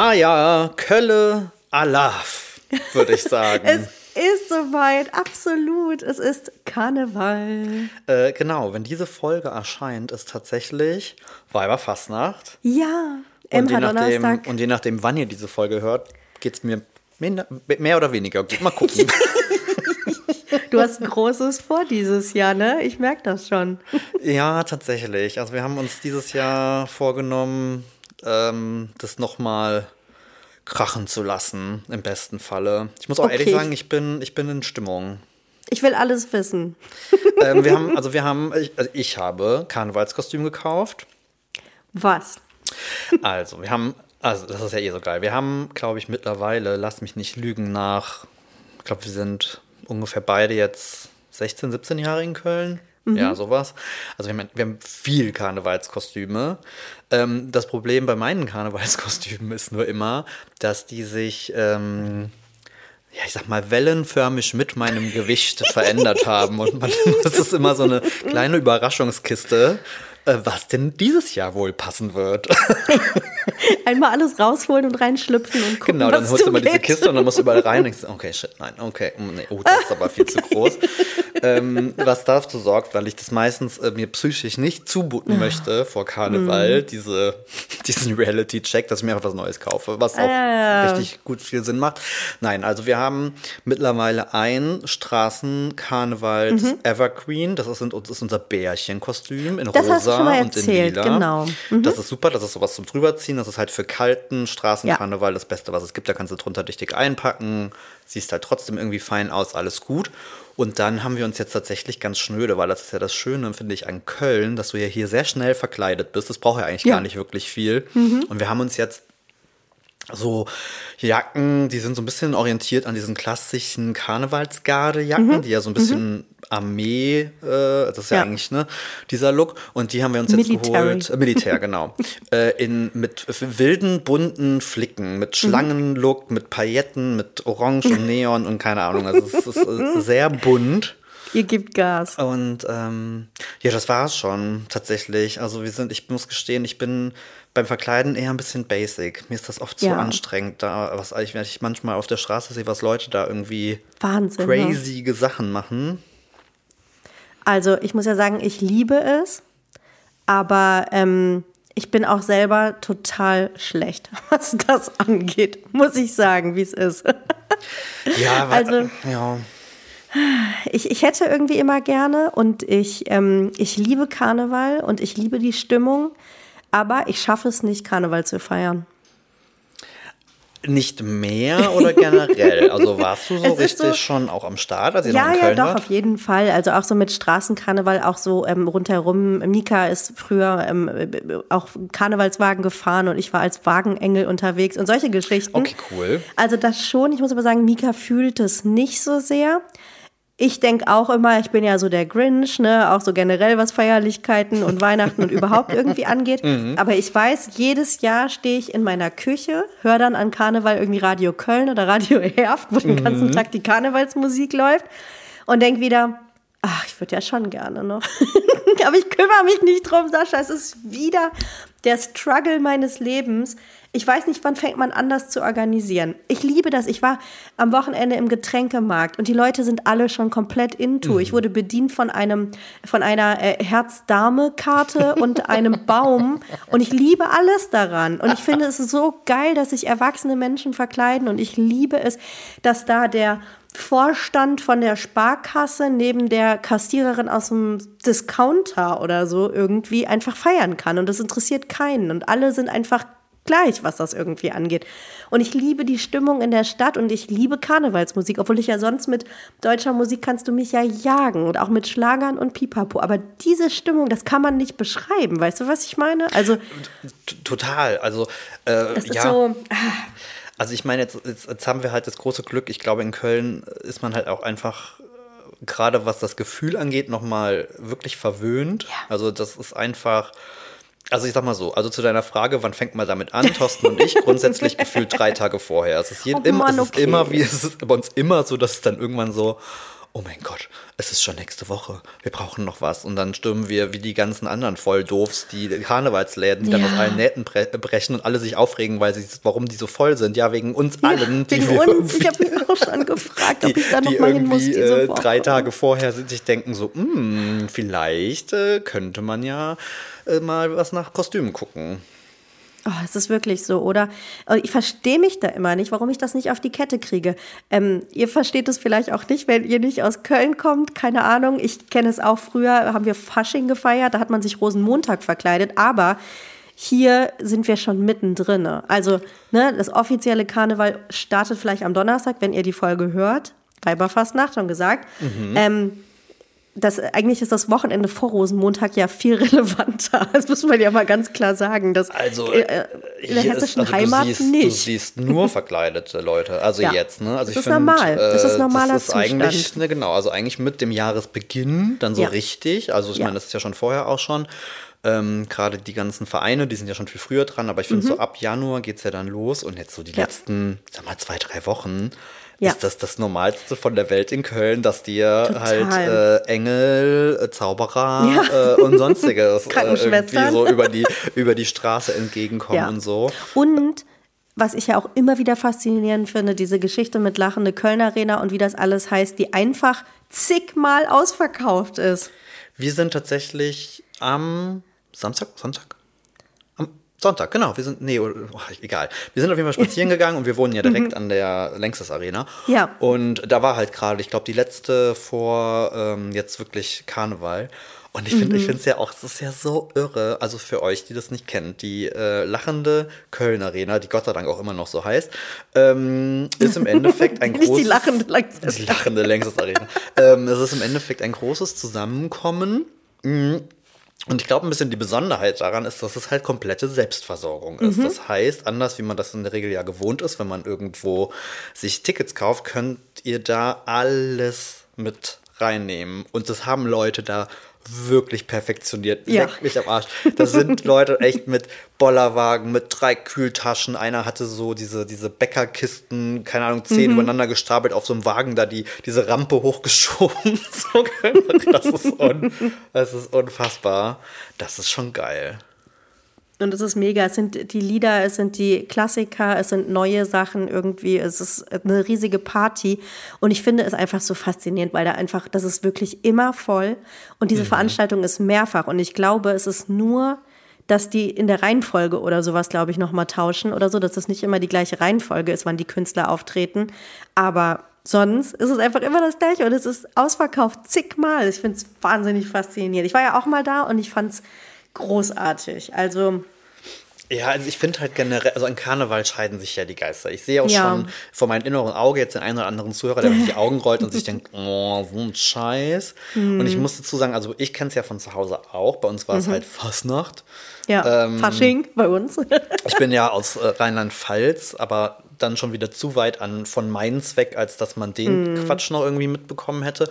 Maja, Kölle, Alaf, würde ich sagen. es ist soweit, absolut. Es ist Karneval. Äh, genau, wenn diese Folge erscheint, ist tatsächlich Weiberfastnacht. Ja, Und je, nachdem, und je nachdem, wann ihr diese Folge hört, geht es mir mehr oder weniger gut. Mal gucken. Du hast Großes vor dieses Jahr, ne? Ich merke das schon. ja, tatsächlich. Also wir haben uns dieses Jahr vorgenommen, ähm, das nochmal krachen zu lassen, im besten Falle. Ich muss auch Okay. ehrlich sagen, ich bin, ich bin in Stimmung. Ich will alles wissen. ähm, wir haben, also wir haben, ich, also ich habe Karnevalskostüm gekauft. Was? Also, wir haben, also das ist ja eh so geil. Wir haben, glaube ich, mittlerweile, lass mich nicht lügen, nach, ich glaube, wir sind ungefähr beide jetzt 16, 17 Jahre in Köln. Ja, sowas. Also wir haben, wir haben viel Karnevalskostüme. Ähm, das Problem bei meinen Karnevalskostümen ist nur immer, dass die sich, ähm, ja, ich sag mal, wellenförmig mit meinem Gewicht verändert haben. Und man, das ist immer so eine kleine Überraschungskiste, was denn dieses Jahr wohl passen wird. Einmal alles rausholen und reinschlüpfen und gucken, Genau, dann holst du immer diese. Kiste und dann musst du überall rein und denkst, okay, shit, nein, okay, mm, nee, oh, das ist aber viel zu groß. ähm, was dazu sorgt, weil ich das meistens äh, mir psychisch nicht zumuten möchte vor Karneval, diese, diesen Reality-Check, dass ich mir einfach was Neues kaufe, was auch Ah. richtig gut viel Sinn macht. Nein, also wir haben mittlerweile ein Straßen-Karnevals-Evergreen, das ist, das ist unser Bärchenkostüm in Das rosa schon mal und in erzählt, lila. genau. Das ist super, das ist sowas zum drüberziehen. Das ist halt für kalten Straßenkarneval das Beste, was es gibt. Da kannst du drunter dich dick einpacken, siehst halt trotzdem irgendwie fein aus, alles gut. Und dann haben wir uns jetzt tatsächlich ganz schnöde, weil das ist ja das Schöne, finde ich, an Köln, dass du ja hier sehr schnell verkleidet bist. Das braucht ja eigentlich Ja. gar nicht wirklich viel. Und wir haben uns jetzt so Jacken, die sind so ein bisschen orientiert an diesen klassischen Karnevalsgarde-Jacken, die ja so ein bisschen Armee, äh, das ist ja, Ja. eigentlich ne, dieser Look. Und die haben wir uns jetzt Military. geholt, äh, Militär, genau, äh, in, mit wilden, bunten Flicken, mit Schlangenlook, mit Pailletten, mit Orange und Neon und keine Ahnung. Also es ist äh, sehr bunt. Ihr gebt Gas. Und ähm, ja, das war es schon tatsächlich. Also wir sind, ich muss gestehen, ich bin beim Verkleiden eher ein bisschen basic. Mir ist das oft zu Ja. anstrengend, da was ich, wenn ich manchmal auf der Straße sehe, was Leute da irgendwie Wahnsinn. Ne? crazy Sachen machen. Also ich muss ja sagen, ich liebe es, aber ähm, ich bin auch selber total schlecht, was das angeht, muss ich sagen, wie es ist. Ja, Also- ja. Ich, ich hätte irgendwie immer gerne und ich, ähm, ich liebe Karneval und ich liebe die Stimmung, aber ich schaffe es nicht, Karneval zu feiern. Nicht mehr oder generell? Also warst du so richtig so- schon auch am Start, als ihr noch Ja, in ja, Köln doch, wart? auf jeden Fall. Also auch so mit Straßenkarneval, auch so ähm, rundherum. Mika ist früher ähm, äh, auch Karnevalswagen gefahren und ich war als Wagenengel unterwegs und solche Geschichten. Okay, cool. Also das schon. Ich muss aber sagen, Mika fühlt es nicht so sehr. Ich denke auch immer, ich bin ja so der Grinch, ne, auch so generell was Feierlichkeiten und Weihnachten und überhaupt irgendwie angeht. Aber ich weiß, jedes Jahr stehe ich in meiner Küche, höre dann an Karneval irgendwie Radio Köln oder Radio Herft, wo den ganzen Tag die Karnevalsmusik läuft und denke wieder, ach, ich würde ja schon gerne noch. Aber ich kümmere mich nicht drum, Sascha. Es ist wieder der Struggle meines Lebens. Ich weiß nicht, wann fängt man an, das zu organisieren. Ich liebe das. Ich war am Wochenende im Getränkemarkt und die Leute sind alle schon komplett into. Ich wurde bedient von einem, von einer äh, Herz-Dame-Karte und einem Baum und ich liebe alles daran. Und ich finde es so geil, dass sich erwachsene Menschen verkleiden und ich liebe es, dass da der Vorstand von der Sparkasse neben der Kassiererin aus dem Discounter oder so irgendwie einfach feiern kann. Und das interessiert keinen. Und alle sind einfach gleich, was das irgendwie angeht. Und ich liebe die Stimmung in der Stadt und ich liebe Karnevalsmusik, obwohl ich ja sonst mit deutscher Musik kannst du mich ja jagen und auch mit Schlagern und Pipapo. Aber diese Stimmung, das kann man nicht beschreiben. Weißt du, was ich meine? Also, Total. Also, äh, es ist ja. so. Also ich meine, jetzt, jetzt, jetzt haben wir halt das große Glück. Ich glaube, in Köln ist man halt auch einfach, äh, gerade was das Gefühl angeht, nochmal wirklich verwöhnt. Ja. Also das ist einfach, also ich sag mal so, also zu deiner Frage, wann fängt man damit an, Thorsten und ich, grundsätzlich gefühlt drei Tage vorher. Es ist, je, Oh immer, Mann, es ist okay. immer wie, es ist bei uns immer so, dass es dann irgendwann so, oh mein Gott, es ist schon nächste Woche, wir brauchen noch was. Und dann stürmen wir wie die ganzen anderen Volldoofs, die Karnevalsläden, die ja. dann aus allen Nähten brechen und alle sich aufregen, weil sie, warum die so voll sind. Ja, wegen uns ja, allen. Wegen uns. Ich habe mich auch schon gefragt, ob ich da noch mal hin muss. Die äh, drei Tage vorher sich denken so, hm, vielleicht äh, könnte man ja äh, mal was nach Kostümen gucken. Oh, es ist wirklich so, oder? Ich verstehe mich da immer nicht, warum ich das nicht auf die Kette kriege. Ähm, ihr versteht es vielleicht auch nicht, wenn ihr nicht aus Köln kommt, keine Ahnung. Ich kenne es auch früher, haben wir Fasching gefeiert, da hat man sich Rosenmontag verkleidet, aber hier sind wir schon mittendrin. Also, ne, das offizielle Karneval startet vielleicht am Donnerstag, wenn ihr die Folge hört. Weiberfastnacht, schon gesagt. Mhm. Ähm, das, eigentlich ist das Wochenende vor Rosenmontag ja viel relevanter. Das muss man ja mal ganz klar sagen. Dass, also äh, äh in der hessischen ist, also Heimat du siehst, nicht. Du siehst nur verkleidete Leute. Also ja. jetzt, ne? Also das ist find, normal. Das ist äh, normaler das ist Zustand. eigentlich, ne, genau, also eigentlich mit dem Jahresbeginn dann so ja. richtig. Also ich ja. meine, das ist ja schon vorher auch schon. Ähm, Gerade die ganzen Vereine, die sind ja schon viel früher dran, aber ich finde, mhm. so ab Januar geht es ja dann los und jetzt so die letzten, sag mal, zwei, drei Wochen ja. ist das das Normalste von der Welt in Köln, dass dir Total. halt äh, Engel, äh, Zauberer ja. äh, und sonstiges äh, irgendwie so über die, über die Straße entgegenkommen ja. und so. Und was ich ja auch immer wieder faszinierend finde, diese Geschichte mit lachende Köln Arena und wie das alles heißt, die einfach zigmal ausverkauft ist. Wir sind tatsächlich am Samstag, Sonntag? Sonntag, genau. Wir sind, nee, oh, egal. Wir sind auf jeden Fall spazieren gegangen und wir wohnen ja direkt mhm. an der Längstes Arena. Ja. Und da war halt gerade, ich glaube, die letzte vor ähm, jetzt wirklich Karneval. Und ich finde, mhm. ich finde es ja auch, es ist ja so irre, also für euch, die das nicht kennt, die äh, lachende Köln Arena, die Gott sei Dank auch immer noch so heißt, ähm, ist im Endeffekt ein großes. die lachende Längstes. Die lachende Längstes Arena. ähm, es ist im Endeffekt ein großes Zusammenkommen. Mh, und ich glaube, ein bisschen die Besonderheit daran ist, dass es halt komplette Selbstversorgung ist. Mhm. Das heißt, anders wie man das in der Regel ja gewohnt ist, wenn man irgendwo sich Tickets kauft, könnt ihr da alles mit reinnehmen. Und das haben Leute da wirklich perfektioniert. Ja. Leck mich am Arsch. Das sind Leute echt mit Bollerwagen, mit drei Kühltaschen. Einer hatte so diese, diese Bäckerkisten, keine Ahnung, zehn mhm. übereinander gestapelt auf so einem Wagen da die, diese Rampe hochgeschoben. das, ist un, das ist unfassbar. Das ist schon geil. Und es ist mega. Es sind die Lieder, es sind die Klassiker, es sind neue Sachen irgendwie. Es ist eine riesige Party. Und ich finde es einfach so faszinierend, weil da einfach, das ist wirklich immer voll. Und diese mhm. Veranstaltung ist mehrfach. Und ich glaube, es ist nur, dass die in der Reihenfolge oder sowas, glaube ich, nochmal tauschen oder so, dass das nicht immer die gleiche Reihenfolge ist, wann die Künstler auftreten. Aber sonst ist es einfach immer das Gleiche. Und es ist ausverkauft zigmal. Ich finde es wahnsinnig faszinierend. Ich war ja auch mal da und ich fand es großartig. Also. Ja, also ich finde halt generell, also an Karneval scheiden sich ja die Geister. Ich sehe auch ja. schon vor meinem inneren Auge jetzt den einen oder anderen Zuhörer, der die Augen rollt und sich denkt, oh, so ein Scheiß. Mhm. Und ich muss dazu sagen, also ich kenne es ja von zu Hause auch. Bei uns war es mhm. halt Fastnacht. Ja, ähm, Fasching bei uns. ich bin ja aus äh, Rheinland-Pfalz, aber dann schon wieder zu weit an von Mainz weg, als dass man den mhm. Quatsch noch irgendwie mitbekommen hätte.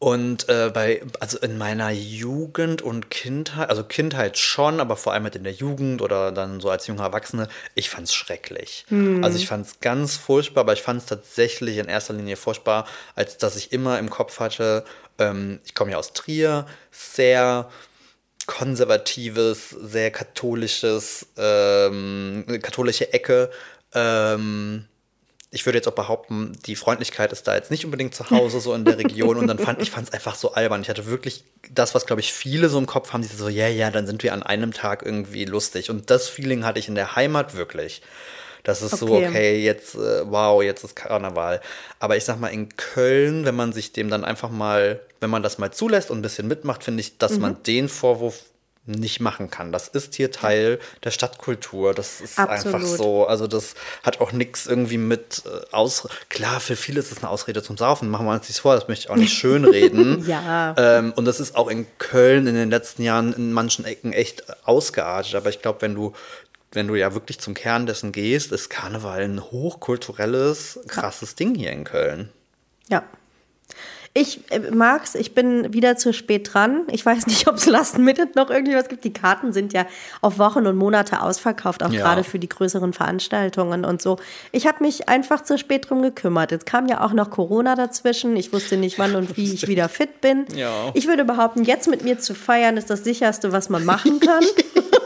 Und äh, bei, also in meiner Jugend und Kindheit, also Kindheit schon, aber vor allem halt in der Jugend oder dann so als junger Erwachsene, ich fand es schrecklich. Hm. Also ich fand es ganz furchtbar, aber ich fand es tatsächlich in erster Linie furchtbar, als dass ich immer im Kopf hatte, ähm, ich komme ja aus Trier, sehr konservatives, sehr katholisches, ähm, katholische Ecke. Ähm, ich würde jetzt auch behaupten, die Freundlichkeit ist da jetzt nicht unbedingt zu Hause, so in der Region. Und dann fand ich es einfach so albern. Ich hatte wirklich das, was, glaube ich, viele so im Kopf haben, die so, ja, ja, dann sind wir an einem Tag irgendwie lustig. Und das Feeling hatte ich in der Heimat wirklich. Das ist okay. so, okay, jetzt, äh, wow, jetzt ist Karneval. Aber ich sag mal, in Köln, wenn man sich dem dann einfach mal, wenn man das mal zulässt und ein bisschen mitmacht, finde ich, dass mhm. man den Vorwurf nicht machen kann. Das ist hier Teil der Stadtkultur. Das ist Absolut. einfach so. Also das hat auch nichts irgendwie mit äh, aus. Klar, für viele ist es eine Ausrede zum Saufen. Machen wir uns nichts vor. Das möchte ich auch nicht schönreden. ja. Ähm, und das ist auch in Köln in den letzten Jahren in manchen Ecken echt ausgeartet. Aber ich glaube, wenn du wenn du ja wirklich zum Kern dessen gehst, ist Karneval ein hochkulturelles, krasses ja. Ding hier in Köln. Ja, Ich äh, mag's, ich bin wieder zu spät dran. Ich weiß nicht, ob es Last Minute noch irgendwie was gibt. Die Karten sind ja auf Wochen und Monate ausverkauft, auch Ja. gerade für die größeren Veranstaltungen und so. Ich habe mich einfach zu spät drum gekümmert. Jetzt kam ja auch noch Corona dazwischen. Ich wusste nicht, wann und wie ich wieder fit bin. Ja. Ich würde behaupten, jetzt mit mir zu feiern ist das sicherste, was man machen kann.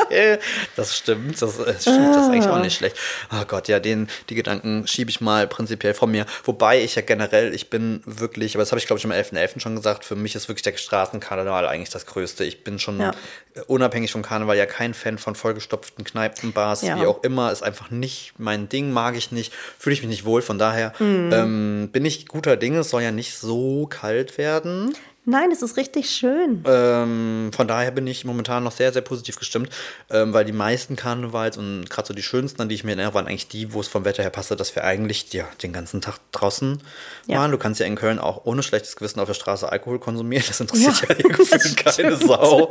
Das stimmt, das, äh, stimmt, das ist eigentlich auch nicht schlecht. Oh Gott, ja, den, die Gedanken schiebe ich mal prinzipiell von mir. Wobei ich ja generell, ich bin wirklich, aber das habe ich glaube ich am 11.11. schon gesagt, für mich ist wirklich der Straßenkarneval eigentlich das Größte. Ich bin schon Ja. äh, unabhängig vom Karneval ja kein Fan von vollgestopften Kneipen, Bars, Ja. wie auch immer. Ist einfach nicht mein Ding, mag ich nicht, fühle ich mich nicht wohl. Von daher Mhm. ähm, bin ich guter Dinge, es soll ja nicht so kalt werden. Nein, es ist richtig schön. Ähm, von daher bin ich momentan noch sehr, sehr positiv gestimmt, ähm, weil die meisten Karnevals und gerade so die schönsten, an die ich mir erinnere, waren eigentlich die, wo es vom Wetter her passte, dass wir eigentlich ja, den ganzen Tag draußen Ja. waren. Du kannst ja in Köln auch ohne schlechtes Gewissen auf der Straße Alkohol konsumieren. Das interessiert Ja, ja, hier gefühlt keine. Sau.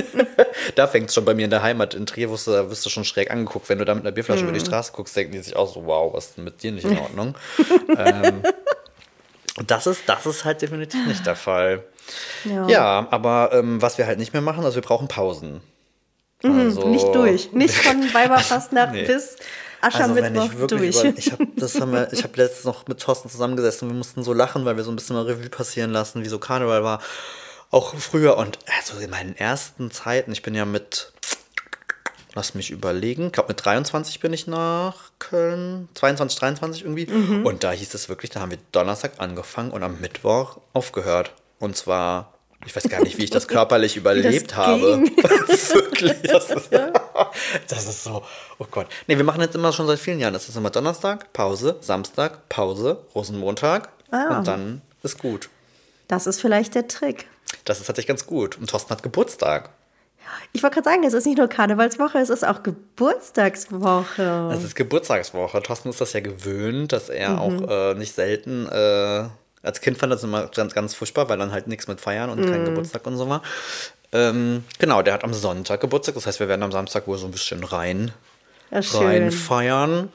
da fängt es schon bei mir in der Heimat. In Trier wirst du, da wirst du schon schräg angeguckt. Wenn du da mit einer Bierflasche über die Mhm. Straße guckst, denken die sich auch so, wow, was ist denn mit dir nicht in Ordnung? ähm, das ist, das ist halt definitiv nicht der Fall. Ja. Ja, aber ähm, was wir halt nicht mehr machen, also wir brauchen Pausen. Also, Mhm, Nicht durch. Nicht von Weiberfastnacht Nee. bis Also Aschermittwoch ich wirklich durch. über, ich habe ich habe letztens noch mit Thorsten zusammengesessen und wir mussten so lachen, weil wir so ein bisschen mal Revue passieren lassen, wie so Karneval war. Auch früher und also in meinen ersten Zeiten, ich bin ja mit, lass mich überlegen, ich glaube mit 23 bin ich nach Köln, 22, 23 irgendwie. Mhm. Und da hieß es wirklich, da haben wir Donnerstag angefangen und am Mittwoch aufgehört. Und zwar, ich weiß gar nicht, wie ich das körperlich überlebt habe. wirklich, das ist, das ist so, oh Gott. Nee, wir machen jetzt immer schon seit vielen Jahren. Das ist immer Donnerstag, Pause, Samstag, Pause, Rosenmontag Ah. und dann ist gut. Das ist vielleicht der Trick. Das ist tatsächlich ganz gut. Und Thorsten hat Geburtstag. Ich wollte gerade sagen, es ist nicht nur Karnevalswoche, es ist auch Geburtstagswoche. Es ist Geburtstagswoche. Thorsten ist das ja gewöhnt, dass er Mhm. auch äh, nicht selten, äh, als Kind fand das immer ganz, ganz furchtbar, weil dann halt nichts mit Feiern und Mhm. kein Geburtstag und so war. Ähm, genau, der hat am Sonntag Geburtstag. Das heißt, wir werden am Samstag wohl so ein bisschen rein, Ja, rein feiern.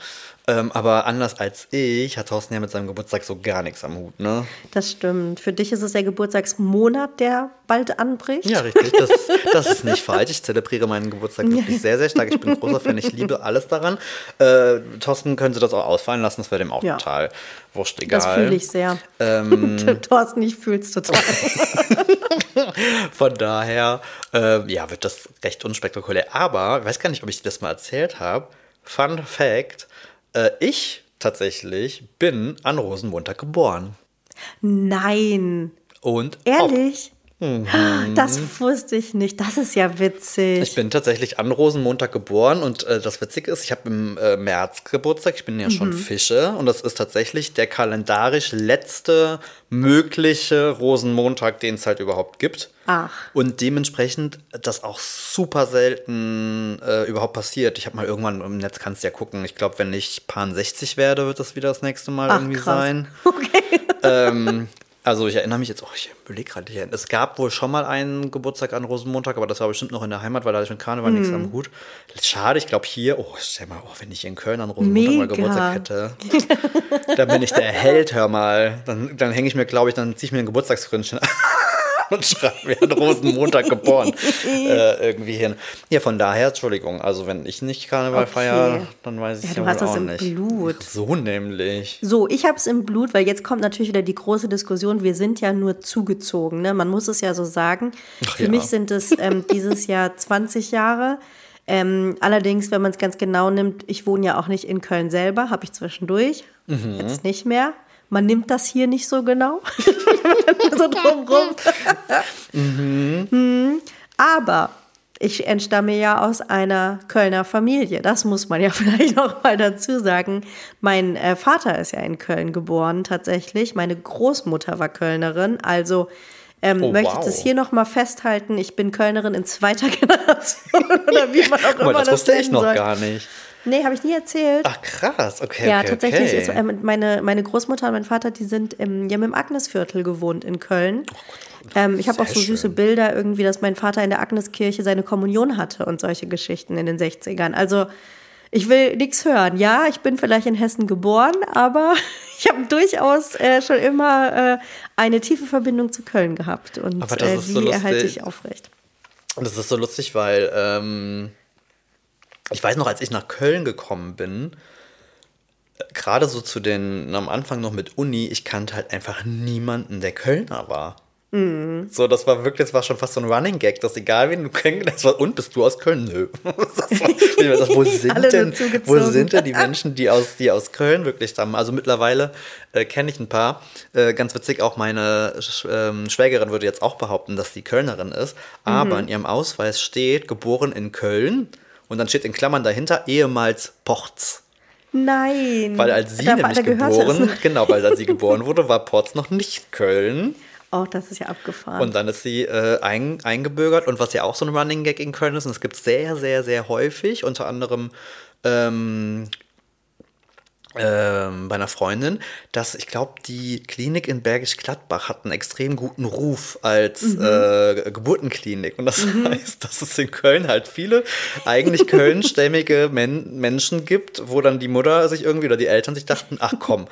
Ähm, aber anders als ich hat Thorsten ja mit seinem Geburtstag so gar nichts am Hut, ne? Das stimmt. Für dich ist es der Geburtstagsmonat, der bald anbricht. Ja, richtig. Das, das ist nicht falsch. Ich zelebriere meinen Geburtstag wirklich sehr, sehr stark. Ich bin großer Fan. Ich liebe alles daran. Äh, Thorsten könnte das auch ausfallen lassen. Das wäre dem auch Ja. total wurscht egal. Das fühle ich sehr. Ähm, Thorsten, ich fühle es total. Von daher, äh, ja, wird das recht unspektakulär. Aber, ich weiß gar nicht, ob ich dir das mal erzählt habe. Fun Fact: äh, Ich tatsächlich bin an Rosenmontag geboren. Nein. Und Ehrlich? Das wusste ich nicht. Das ist ja witzig. Mhm. Ich bin tatsächlich an Rosenmontag geboren und äh, das Witzige ist, ich habe im äh, März Geburtstag, ich bin ja Mhm. schon Fische und das ist tatsächlich der kalendarisch letzte mögliche Rosenmontag, den es halt überhaupt gibt. Ach. Und dementsprechend das auch super selten äh, überhaupt passiert. Ich habe mal irgendwann im Netz, kannst du ja gucken, ich glaube, wenn ich Pan 60 werde, wird das wieder das nächste Mal Ach, irgendwie krass. sein. ähm, also ich erinnere mich jetzt, oh, ich überlege gerade hier. Es gab wohl schon mal einen Geburtstag an Rosenmontag, aber das war bestimmt noch in der Heimat, weil da hatte ich mit Karneval nichts Hm. am Hut. Schade, ich glaube hier, oh, stell mal, oh, wenn ich in Köln an Rosenmontag mal Mega. Geburtstag hätte, dann bin ich der Held, hör mal. Dann, dann hänge ich mir, glaube ich, dann ziehe ich mir ein Geburtstagsgründchen und schreibe mir an Rosenmontag geboren äh, irgendwie hin. Ja, von daher, Entschuldigung, also wenn ich nicht Karneval Okay. feiere, dann weiß ich Ja, ja, du hast das auch im nicht. Blut. So nämlich. So, ich habe es im Blut, weil jetzt kommt natürlich wieder die große Diskussion. Wir sind ja nur zugezogen, ne? Man muss es ja so sagen. Ach Für ja. mich sind es ähm, dieses Jahr 20 Jahre. Ähm, allerdings, wenn man es ganz genau nimmt, ich wohne ja auch nicht in Köln selber, habe ich zwischendurch, Mhm. jetzt nicht mehr. Man nimmt das hier nicht so genau. so drumrum. Hm. Aber ich entstamme ja aus einer Kölner Familie. Das muss man ja vielleicht noch mal dazu sagen. Mein äh, Vater ist ja in Köln geboren, tatsächlich. Meine Großmutter war Kölnerin. Also ähm, Oh, möchte ich wow. das hier noch mal festhalten. Ich bin Kölnerin in zweiter Generation oder wie man auch immer das das wusste ich noch soll. gar nicht. Nee, habe ich nie erzählt. Ach krass, okay. Ja, okay, tatsächlich okay. ist ähm, meine, meine Großmutter und mein Vater, die sind im, die haben im Agnesviertel gewohnt in Köln. ähm, ich habe auch so süße schön. Bilder irgendwie, dass mein Vater in der Agneskirche seine Kommunion hatte und solche Geschichten in den 60ern. Also Ich will nichts hören. Ja, ich bin vielleicht in Hessen geboren, aber ich habe durchaus äh, schon immer äh, eine tiefe Verbindung zu Köln gehabt. Und Aber das äh, ist die so erhalte ich aufrecht. Und das ist so lustig, weil ähm, ich weiß noch, als ich nach Köln gekommen bin, gerade so zu den, am Anfang noch mit Uni, ich kannte halt einfach niemanden, der Kölner war. Mhm. So, das war wirklich, das war schon fast so ein Running Gag, dass egal wen du hast, und bist du aus Köln? Nö. Das war, wo, sind denn, wo sind denn die Menschen, die aus, die aus Köln wirklich stammen? Also mittlerweile äh, kenne ich ein paar. Äh, ganz witzig, auch meine Sch ähm, Schwägerin würde jetzt auch behaupten, dass sie Kölnerin ist, aber Mhm. in ihrem Ausweis steht, geboren in Köln und dann steht in Klammern dahinter ehemals Porz. Nein. Weil als sie Da- nämlich da geboren, genau, weil als sie geboren wurde, war Porz noch nicht Köln. Oh, das ist ja abgefahren. Und dann ist sie äh, ein, eingebürgert. Und was ja auch so ein Running Gag in Köln ist, und das gibt es sehr, sehr, sehr häufig, unter anderem ähm, ähm, bei einer Freundin, dass ich glaube, die Klinik in Bergisch Gladbach hat einen extrem guten Ruf als äh, Geburtenklinik. Und das heißt, dass es in Köln halt viele eigentlich kölnstämmige Men Menschen gibt, wo dann die Mutter sich irgendwie oder die Eltern sich dachten, ach komm,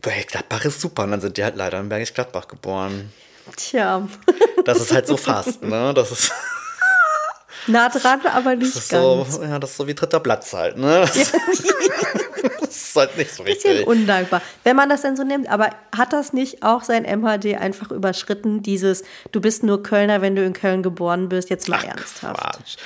Bergisch Gladbach ist super. Und dann sind die halt leider in Bergisch Gladbach geboren. Tja, Das ist halt so fast, ne? Das ist, nah dran, aber nicht das ist so, ganz. ja, das ist so wie dritter Platz halt, ne? Das, das ist halt nicht so Bisschen richtig. undankbar, wenn man das denn so nimmt. Aber hat das nicht auch sein MHD einfach überschritten? Dieses, du bist nur Kölner, wenn du in Köln geboren bist, jetzt mal ernsthaft. Quatsch.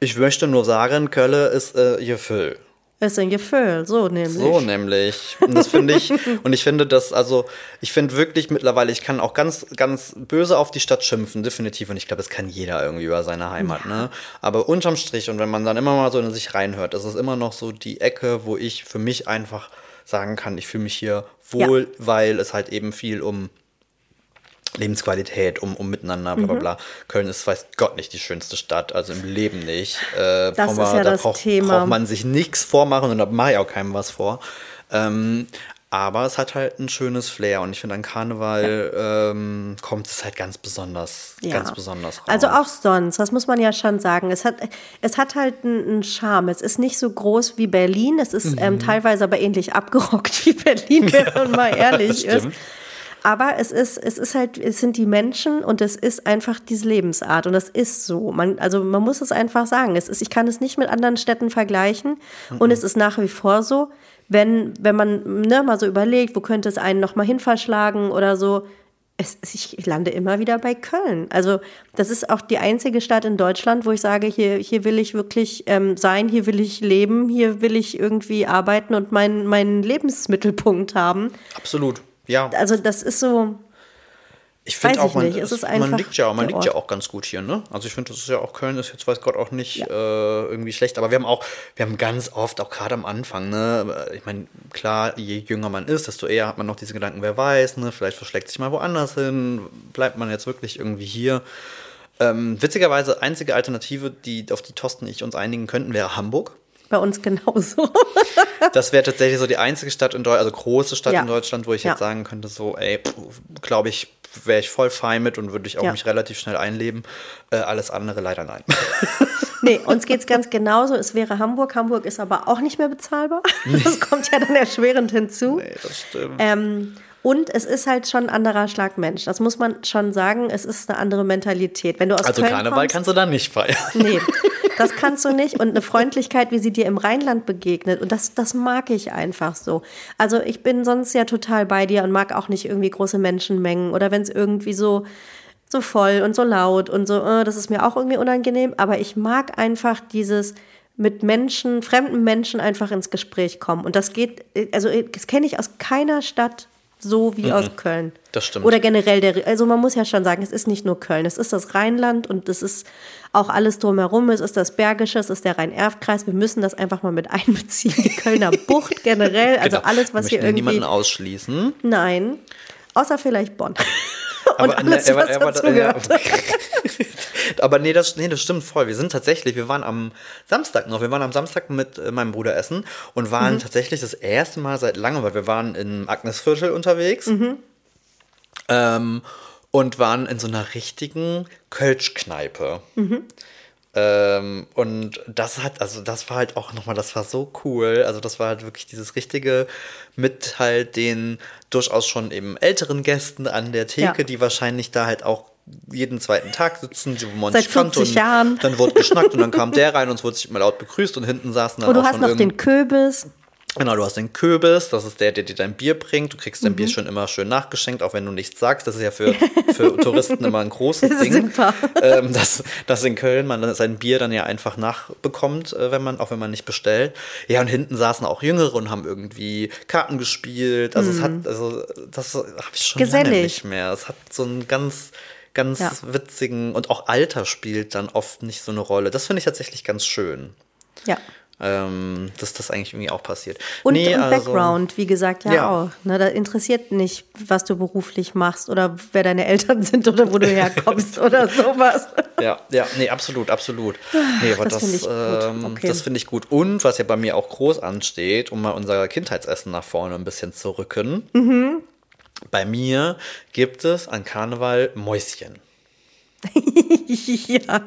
Ich möchte nur sagen, Kölle ist äh, ihr Füll. Ist ein Gefühl, so nämlich. So nämlich. Und das finde ich, und ich finde das, also, ich finde wirklich mittlerweile, ich kann auch ganz, ganz böse auf die Stadt schimpfen, definitiv. Und ich glaube, das kann jeder irgendwie über seine Heimat, ne? Aber unterm Strich, und wenn man dann immer mal so in sich reinhört, ist es immer noch so die Ecke, wo ich für mich einfach sagen kann, ich fühle mich hier wohl, weil es halt eben viel um Lebensqualität, um, um Miteinander, Mhm. bla bla bla. Köln ist, weiß Gott, nicht die schönste Stadt, also im Leben nicht. Äh, Das braucht ist man- ja da das braucht, Thema. braucht man sich nichts vormachen und da mache ich auch keinem was vor. Ähm, aber es hat halt ein schönes Flair und ich finde, an Karneval ähm, kommt es halt ganz besonders, Ja. ganz besonders raus. Also auch sonst, das muss man ja schon sagen. Es hat, es hat halt einen, einen Charme. Es ist nicht so groß wie Berlin. Es ist Mhm. ähm, teilweise aber ähnlich abgerockt wie Berlin, wenn man mal ehrlich ist. Aber es ist, es ist halt, es sind die Menschen und es ist einfach diese Lebensart und das ist so. Man, also man muss es einfach sagen. Es ist, ich kann es nicht mit anderen Städten vergleichen und es ist nach wie vor so, wenn, wenn man ne, mal so überlegt, wo könnte es einen noch mal hin verschlagen oder so. Es, ich lande immer wieder bei Köln. Also das ist auch die einzige Stadt in Deutschland, wo ich sage, hier, hier will ich wirklich ähm, sein, hier will ich leben, hier will ich irgendwie arbeiten und meinen meinen Lebensmittelpunkt haben. Absolut. Ja, Also das ist so, ich finde auch, man, nicht, es ist man liegt ja, man liegt ja auch ganz gut hier, ne? Also ich finde, das ist ja auch Köln ist jetzt weiß Gott auch nicht äh, irgendwie schlecht, aber wir haben auch, wir haben ganz oft auch gerade am Anfang, ne? Ich meine, klar, je jünger man ist, desto eher hat man noch diese Gedanken, wer weiß, ne? Vielleicht verschlägt sich mal woanders hin, bleibt man jetzt wirklich irgendwie hier. Ähm, witzigerweise einzige Alternative, die auf die Tosten ich uns einigen könnten, wäre Hamburg. Bei uns genauso. Das wäre tatsächlich so die einzige Stadt in Deutschland, also große Stadt Ja. in Deutschland, wo ich Ja. jetzt sagen könnte, so, ey, glaube ich, wäre ich voll fein mit und würde ich auch Ja. mich relativ schnell einleben. Äh, alles andere leider nein. nee, uns geht's ganz genauso. Es wäre Hamburg. Hamburg ist aber auch nicht mehr bezahlbar. Das kommt ja dann erschwerend hinzu. nee, das stimmt. Ähm, und es ist halt schon ein anderer Schlag Mensch. Das muss man schon sagen. Es ist eine andere Mentalität. Wenn du aus also Köln Karneval kommst, kannst du dann nicht feiern. Nee, das kannst du nicht. Und eine Freundlichkeit, wie sie dir im Rheinland begegnet. Und das, das mag ich einfach so. Also ich bin sonst ja total bei dir und mag auch nicht irgendwie große Menschenmengen oder wenn es irgendwie so, so voll und so laut und so, äh, das ist mir auch irgendwie unangenehm. Aber ich mag einfach dieses mit Menschen, fremden Menschen einfach ins Gespräch kommen. Und das geht, also das kenne ich aus keiner Stadt so wie aus Köln. Das stimmt. Oder generell der, also man muss ja schon sagen, es ist nicht nur Köln, es ist das Rheinland und es ist auch alles drumherum, es ist das Bergische, es ist der Rhein-Erft-Kreis. Wir müssen das einfach mal mit einbeziehen. Die Kölner Bucht generell, also Genau. alles, was Wir hier irgendwie. niemanden ausschließen. Nein, außer vielleicht Bonn. und Aber, alles, ne, was aber- dazu gehört. aber nee das, nee, das stimmt voll. Wir sind tatsächlich, wir waren am Samstag noch, wir waren am Samstag mit äh, meinem Bruder essen und Mhm. waren tatsächlich das erste Mal seit langem, weil wir waren in Agnesviertel unterwegs Mhm. ähm, und waren in so einer richtigen Kölschkneipe. Mhm. Ähm, und das hat, also das war halt auch nochmal, das war so cool. Also das war halt wirklich dieses richtige mit halt den durchaus schon eben älteren Gästen an der Theke, Ja. die wahrscheinlich da halt auch jeden zweiten Tag sitzen, die wo man Seit sich kannte 50 und Jahren. dann wurde geschnackt und dann kam der rein und es wurde sich mal laut begrüßt und hinten saßen dann Und du auch hast noch den Kürbis. Genau, du hast den Kürbis, das ist der, der dir dein Bier bringt. Du kriegst Mhm. dein Bier schon immer schön nachgeschenkt, auch wenn du nichts sagst. Das ist ja für, für Touristen immer ein großes Das Ding. Ähm, dass, dass in Köln man sein Bier dann ja einfach nachbekommt, äh, wenn man, auch wenn man nicht bestellt. Ja, und hinten saßen auch Jüngere und haben irgendwie Karten gespielt. Also es hat, also das habe ich schon lange Mhm. Gesellig. nicht mehr. Es hat so einen ganz, ganz Ja. witzigen und auch Alter spielt dann oft nicht so eine Rolle. Das finde ich tatsächlich ganz schön Ja. Ähm, dass das eigentlich irgendwie auch passiert. Und, Nee, und also- Background, wie gesagt, ja, Ja. auch. Ne, da interessiert nicht, was du beruflich machst oder wer deine Eltern sind oder wo du herkommst oder sowas. Ja, ja, nee, absolut, absolut. Nee, aber das das, finde ich gut. ähm, Okay. das finde ich gut. Und was ja bei mir auch groß ansteht, um mal unser Kindheitsessen nach vorne ein bisschen zu rücken. Mhm. Bei mir gibt es an Karneval Mäuschen. ja.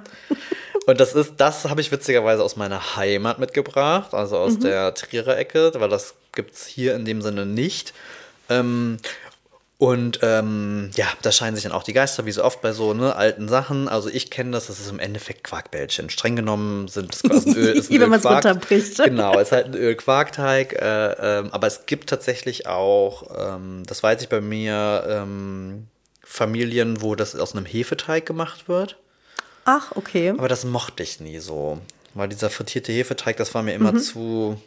Und das ist, das habe ich witzigerweise aus meiner Heimat mitgebracht, also Mhm. aus der Trierer Ecke, weil das gibt es hier in dem Sinne nicht. Ähm, und ähm, ja, da scheinen sich dann auch die Geister, wie so oft bei so ne, alten Sachen. Also ich kenne das, das ist im Endeffekt Quarkbällchen. Streng genommen sind es quasi ein Öl. Ist ein Wenn man's Ölquark. runterbricht. Genau, es ist halt ein Ölquarkteig. Äh, ähm, aber es gibt tatsächlich auch, ähm, das weiß ich bei mir, ähm, Familien, wo das aus einem Hefeteig gemacht wird. Ach, okay. Aber das mochte ich nie so. Weil dieser frittierte Hefeteig, das war mir immer zu.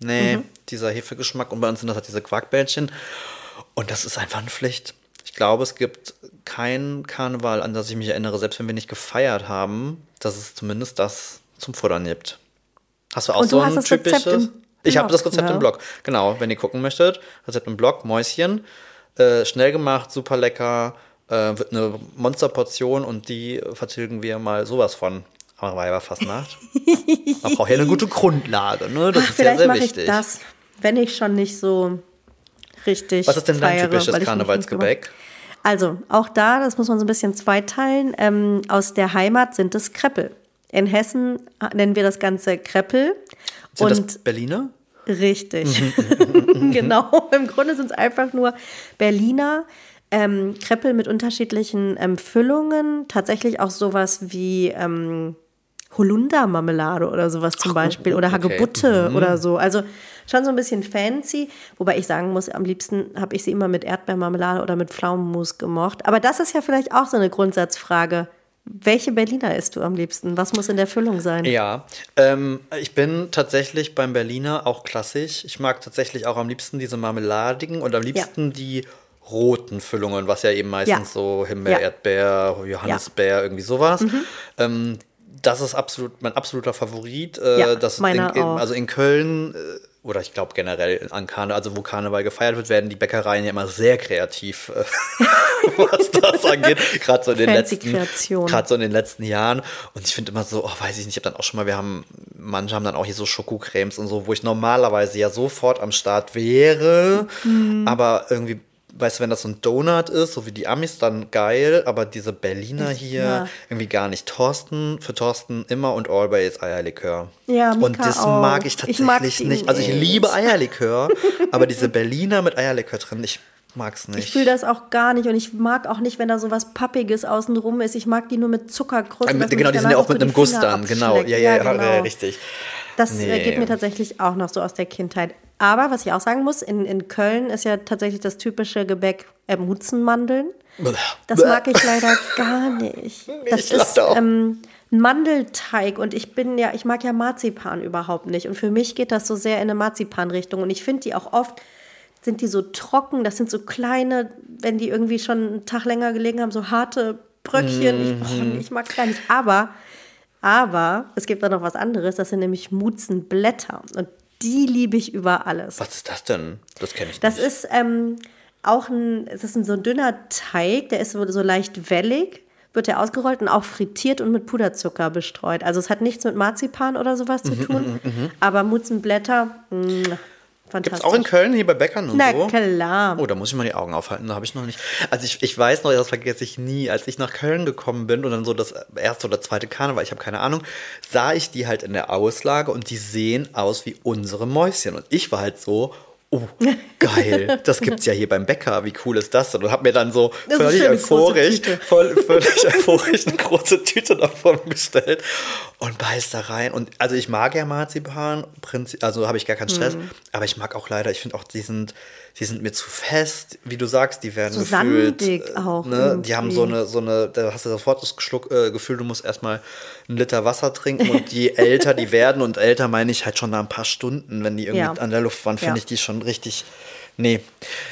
Nee, dieser Hefegeschmack. Und bei uns sind das halt diese Quarkbällchen. Und das ist einfach eine Pflicht. Ich glaube, es gibt kein Karneval, an das ich mich erinnere, selbst wenn wir nicht gefeiert haben, dass es zumindest das zum Futtern gibt. Hast du auch Und du so hast ein typisches? Ich habe das Rezept ja. im Blog. Genau, wenn ihr gucken möchtet. Rezept im Blog, Mäuschen. Äh, schnell gemacht, super lecker. Äh, wird eine Monsterportion und die vertilgen wir mal sowas von. Aber war ja fast Nacht. Man braucht ja eine gute Grundlage, ne? Das Ach, ist ja vielleicht sehr mache ich wichtig. das, wenn ich schon nicht so richtig Was ist denn dein feiere, typisches Karnevalsgebäck? Also, auch da, das muss man so ein bisschen zweiteilen. Ähm, aus der Heimat sind es Kreppel. In Hessen nennen wir das Ganze Kreppel. Sind und das Berliner? Richtig. Mhm. genau. Im Grunde sind es einfach nur Berliner ähm, Kreppel mit unterschiedlichen ähm, Füllungen. Tatsächlich auch sowas wie ähm, Holundermarmelade oder sowas zum Beispiel. Oder okay. Mhm. Hagebutte oder so. Also schon so ein bisschen fancy. Wobei ich sagen muss, am liebsten habe ich sie immer mit Erdbeermarmelade oder mit Pflaumenmus gemocht. Aber das ist ja vielleicht auch so eine Grundsatzfrage. Welche Berliner isst du am liebsten? Was muss in der Füllung sein? Ja, ähm, ich bin tatsächlich beim Berliner auch klassisch. Ich mag tatsächlich auch am liebsten diese marmeladigen und am liebsten die roten Füllungen, was ja eben meistens Ja. so Himbeer, Ja. Mhm. Erdbeer, Johannisbeer, irgendwie sowas. Ähm, das ist absolut mein absoluter Favorit. Äh, das in, in, also in Köln äh, oder ich glaube generell an Karneval, also wo Karneval gefeiert wird, werden die Bäckereien ja immer sehr kreativ, äh, was das angeht. Gerade so in den Fancy letzten, gerade so in den letzten Jahren. Und ich finde immer so, oh, weiß ich nicht, ich habe dann auch schon mal, wir haben, manche haben dann auch hier so Schokocremes und so, wo ich normalerweise ja sofort am Start wäre, Mhm. aber irgendwie Weißt du, wenn das so ein Donut ist, so wie die Amis, dann geil, aber diese Berliner hier Ja. irgendwie gar nicht. Thorsten, für Thorsten immer und always Eierlikör. Ja, Mika Und das auch. mag ich Ich tatsächlich mag die nicht. Also ich nicht. liebe Eierlikör, aber diese Berliner mit Eierlikör drin, ich mag's nicht. Ich fühle das auch gar nicht und ich mag auch nicht, wenn da so was Pappiges außenrum ist. Ich mag die nur mit Zuckerkruste. Äh, man genau, die sind ja auch mit einem Guss dann, genau. Ja, ja, ja, genau. ja, richtig. Das äh, Nee. geht mir tatsächlich auch noch so aus der Kindheit. Aber was ich auch sagen muss, in, in Köln ist ja tatsächlich das typische Gebäck äh, Mutzenmandeln. Das mag ich leider gar nicht. Das Ich ist ähm, Mandelteig und ich bin ja, ich mag ja Marzipan überhaupt nicht. Und für mich geht das so sehr in eine Marzipanrichtung. Und ich finde die auch oft, sind die so trocken, das sind so kleine, wenn die irgendwie schon einen Tag länger gelegen haben, so harte Bröckchen. Ich, oh, Mhm. nee, ich mag es gar nicht. Aber, aber es gibt da noch was anderes, das sind nämlich Mutzenblätter. Und die liebe ich über alles. Was ist das denn? Das kenne ich Das nicht. ist ähm, auch ein, es ist ein so ein dünner Teig, der ist so, so leicht wellig, wird der ausgerollt und auch frittiert und mit Puderzucker bestreut. Also es hat nichts mit Marzipan oder sowas Mhm, zu tun, aber Mutzenblätter, mh, Fantastisch. Gibt's auch in Köln hier bei Bäckern und Na so? klar. Oh, da muss ich mal die Augen aufhalten. Da habe ich noch nicht. Also ich, ich weiß noch, das vergesse ich nie, als ich nach Köln gekommen bin und dann so das erste oder zweite Karneval, ich habe keine Ahnung, sah ich die halt in der Auslage und die sehen aus wie unsere Mäuschen. Und ich war halt so, oh, geil, das gibt's ja hier beim Bäcker, wie cool ist das? Und hab mir dann so Das völlig schön, eine große euphorisch, Tüte. voll, völlig euphorisch eine große Tüte davon bestellt und beiß da rein. Und also ich mag ja Marzipan, also habe ich gar keinen Stress, Mhm. aber ich mag auch leider, ich finde auch, die sind, die sind mir zu fest, wie du sagst, die werden So gefühlt, sandig äh, auch Ne? Die haben so eine, so eine, da hast du sofort das Geschluck, äh, Gefühl, du musst erstmal einen Liter Wasser trinken und je älter die werden und älter meine ich halt schon nach ein paar Stunden, wenn die irgendwie Ja. an der Luft waren, finde Ja. ich die schon richtig. Nee.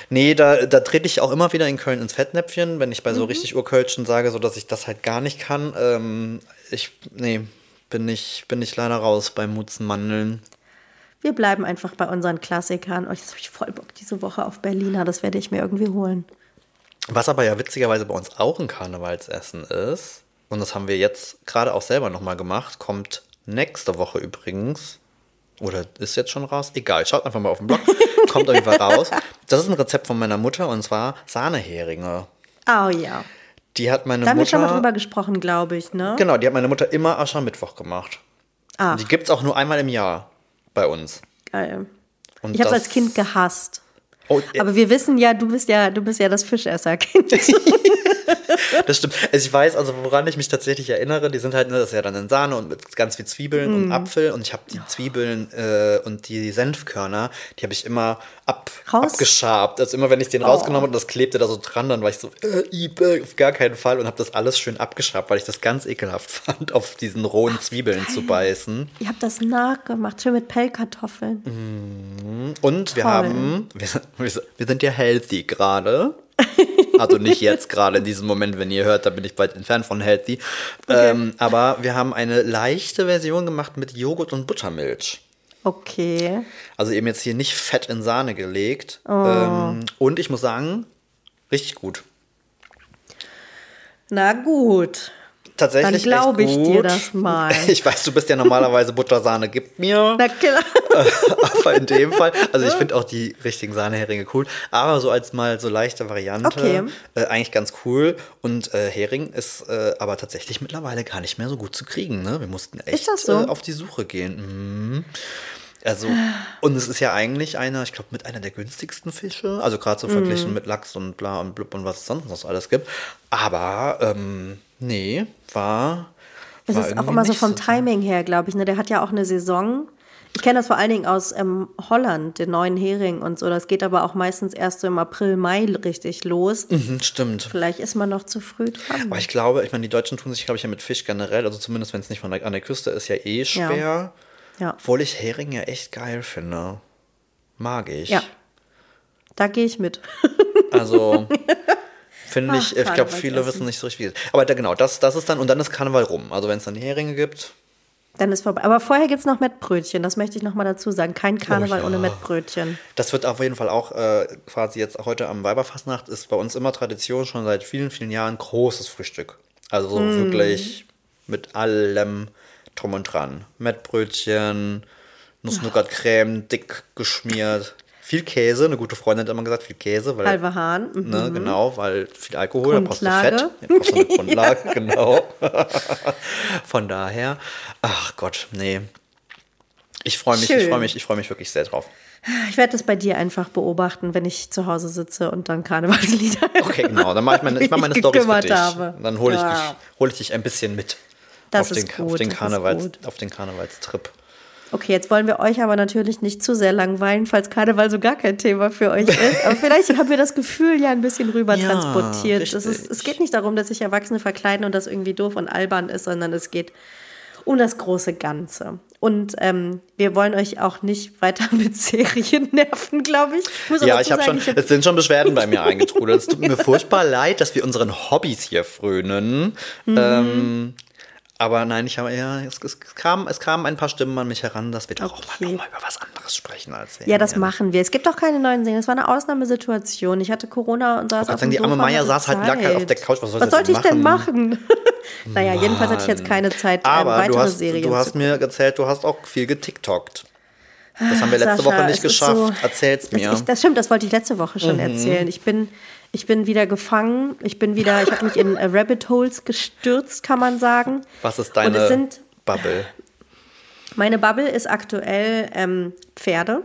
Nee, da, da trete ich auch immer wieder in Köln ins Fettnäpfchen, wenn ich bei so Mhm. richtig Urkölschen sage, so dass ich das halt gar nicht kann. Ähm, ich, nee, bin ich, bin ich leider raus bei Mutzenmandeln. Wir bleiben einfach bei unseren Klassikern. Oh, jetzt habe ich voll Bock diese Woche auf Berliner. Das werde ich mir irgendwie holen. Was aber ja witzigerweise bei uns auch ein Karnevalsessen ist, und das haben wir jetzt gerade auch selber nochmal gemacht, kommt nächste Woche übrigens, oder ist jetzt schon raus? Egal, schaut einfach mal auf den Blog, kommt auf jeden Fall raus. Das ist ein Rezept von meiner Mutter und zwar Sahneheringe. Oh ja. Die hat meine Da haben wir schon mal Mutter. drüber gesprochen, glaube ich, ne? Genau, die hat meine Mutter immer Aschermittwoch gemacht. Ach, Die gibt es auch nur einmal im Jahr bei uns. geil. Und Ich habe es als Kind gehasst. Oh, äh, Aber wir wissen ja, du bist ja, du bist ja das Fischesserkind. Das stimmt. Also ich weiß, also woran ich mich tatsächlich erinnere, die sind halt, das ist ja dann in Sahne und mit ganz viel Zwiebeln Mm. und Apfel und ich habe die Zwiebeln äh, und die Senfkörner, die habe ich immer ab, Raus? abgeschabt. Also immer wenn ich den rausgenommen habe und das klebte da so dran, dann war ich so, äh, auf gar keinen Fall und habe das alles schön abgeschabt, weil ich das ganz ekelhaft fand, auf diesen rohen Zwiebeln zu beißen. Ihr habt das nachgemacht, schön mit Pellkartoffeln. Mhm. Und wir Toll. haben, wir, wir sind ja healthy gerade. Also nicht jetzt gerade in diesem Moment, wenn ihr hört, da bin ich weit entfernt von healthy. Ähm, aber wir haben eine leichte Version gemacht mit Joghurt und Buttermilch. Okay. Also eben jetzt hier nicht Fett in Sahne gelegt. Oh. Ähm, und ich muss sagen, richtig gut. Na gut. Tatsächlich. Dann glaub echt ich dir das mal. Ich weiß, du bist ja normalerweise Buttersahne, gib mir. Na klar. aber in dem Fall, also ich finde auch die richtigen Sahneheringe cool, aber so als mal so leichte Variante, Okay. äh, eigentlich ganz cool. Und äh, Hering ist äh, aber tatsächlich mittlerweile gar nicht mehr so gut zu kriegen. Ne? Wir mussten echt so? äh, auf die Suche gehen. Mhm. Also, und es ist ja eigentlich einer, ich glaube, mit einer der günstigsten Fische. Also gerade so verglichen mit Lachs und bla und blub und was es sonst noch alles gibt. Aber ähm, nee, war. Es war ist auch immer so vom Timing her, glaube ich. Ne? Der hat ja auch eine Saison. Ich kenne das vor allen Dingen aus ähm, Holland, den neuen Hering und so. Das geht aber auch meistens erst so im April, Mai richtig los. Mhm, stimmt. Vielleicht ist man noch zu früh dran. Aber ich glaube, ich meine, die Deutschen tun sich, glaube ich, ja mit Fisch generell, also zumindest wenn es nicht von der, an der Küste ist, ja eh schwer. Ja. Obwohl ich Hering ja echt geil finde. Mag ich. Ja. Da gehe ich mit. Also finde ich, Ach, ich glaube, viele wissen nicht so richtig. Aber da, genau, das, das ist dann, und dann ist Karneval rum. Also wenn es dann Heringe gibt, Dann ist vorbei. Aber vorher gibt es noch Mettbrötchen. Das möchte ich noch mal dazu sagen. Kein Karneval Oh ja. ohne Mettbrötchen. das wird auf jeden Fall auch äh, quasi jetzt heute am Weiberfastnacht, ist bei uns immer Tradition, schon seit vielen, vielen Jahren großes Frühstück. Also so Mm. wirklich mit allem drum und dran. Mettbrötchen, Nuss-Nougat-Creme, dick geschmiert. Viel Käse, eine gute Freundin hat immer gesagt, viel Käse, weil Halber Hahn. Mhm. Ne, genau, weil viel Alkohol, da brauchst du Fett. Grundlage. Ja, brauchst du eine Grundlage, genau. Von daher, ach Gott, nee. Ich freue mich, ich Schön. freue mich, ich freue mich wirklich sehr drauf. Ich werde das bei dir einfach beobachten, wenn ich zu Hause sitze und dann Karnevalslieder. Okay, genau, dann mache ich meine, ich mache meine Storys für dich. habe. Dann hole ich, Ja. dich, hol ich dich ein bisschen mit. Das auf, ist den, auf, gut, den das ist Karnevals, auf den Karnevalstrip. Okay, jetzt wollen wir euch aber natürlich nicht zu sehr langweilen, falls Karneval so gar kein Thema für euch ist. Aber vielleicht haben wir das Gefühl ja ein bisschen rüber Ja, transportiert. Ist, es geht nicht darum, dass sich Erwachsene verkleiden und das irgendwie doof und albern ist, sondern es geht um das große Ganze. Und ähm, wir wollen euch auch nicht weiter mit Serien nerven, glaube ich. muss Ja, ich habe schon, hab- es sind schon Beschwerden bei mir eingetrudelt. Es tut mir furchtbar leid, dass wir unseren Hobbys hier frönen. Mhm. Ähm, aber nein, ich habe ja, es, es, kam, es kamen ein paar Stimmen an mich heran, dass wir doch auch Okay. mal, noch mal über was anderes sprechen als ja, das machen wir. Es gibt auch keine neuen Serien. Es war eine Ausnahmesituation. Ich hatte Corona und saß auf sagen, die arme Maya saß halt nackt auf der Couch. Was soll Was sollte ich denn machen? naja, jedenfalls hatte ich jetzt keine Zeit, Aber weitere du hast, Serien du hast mir erzählt, du hast auch viel getiktokt. Das haben wir letzte Sascha, Woche nicht ist geschafft. so- Erzähl's mir. Ich, das stimmt, das wollte ich letzte Woche schon erzählen. Ich bin, ich bin wieder gefangen. Ich bin wieder, ich habe mich in äh, Rabbit Holes gestürzt, kann man sagen. Was ist deine sind, Bubble? meine Bubble ist aktuell ähm, Pferde.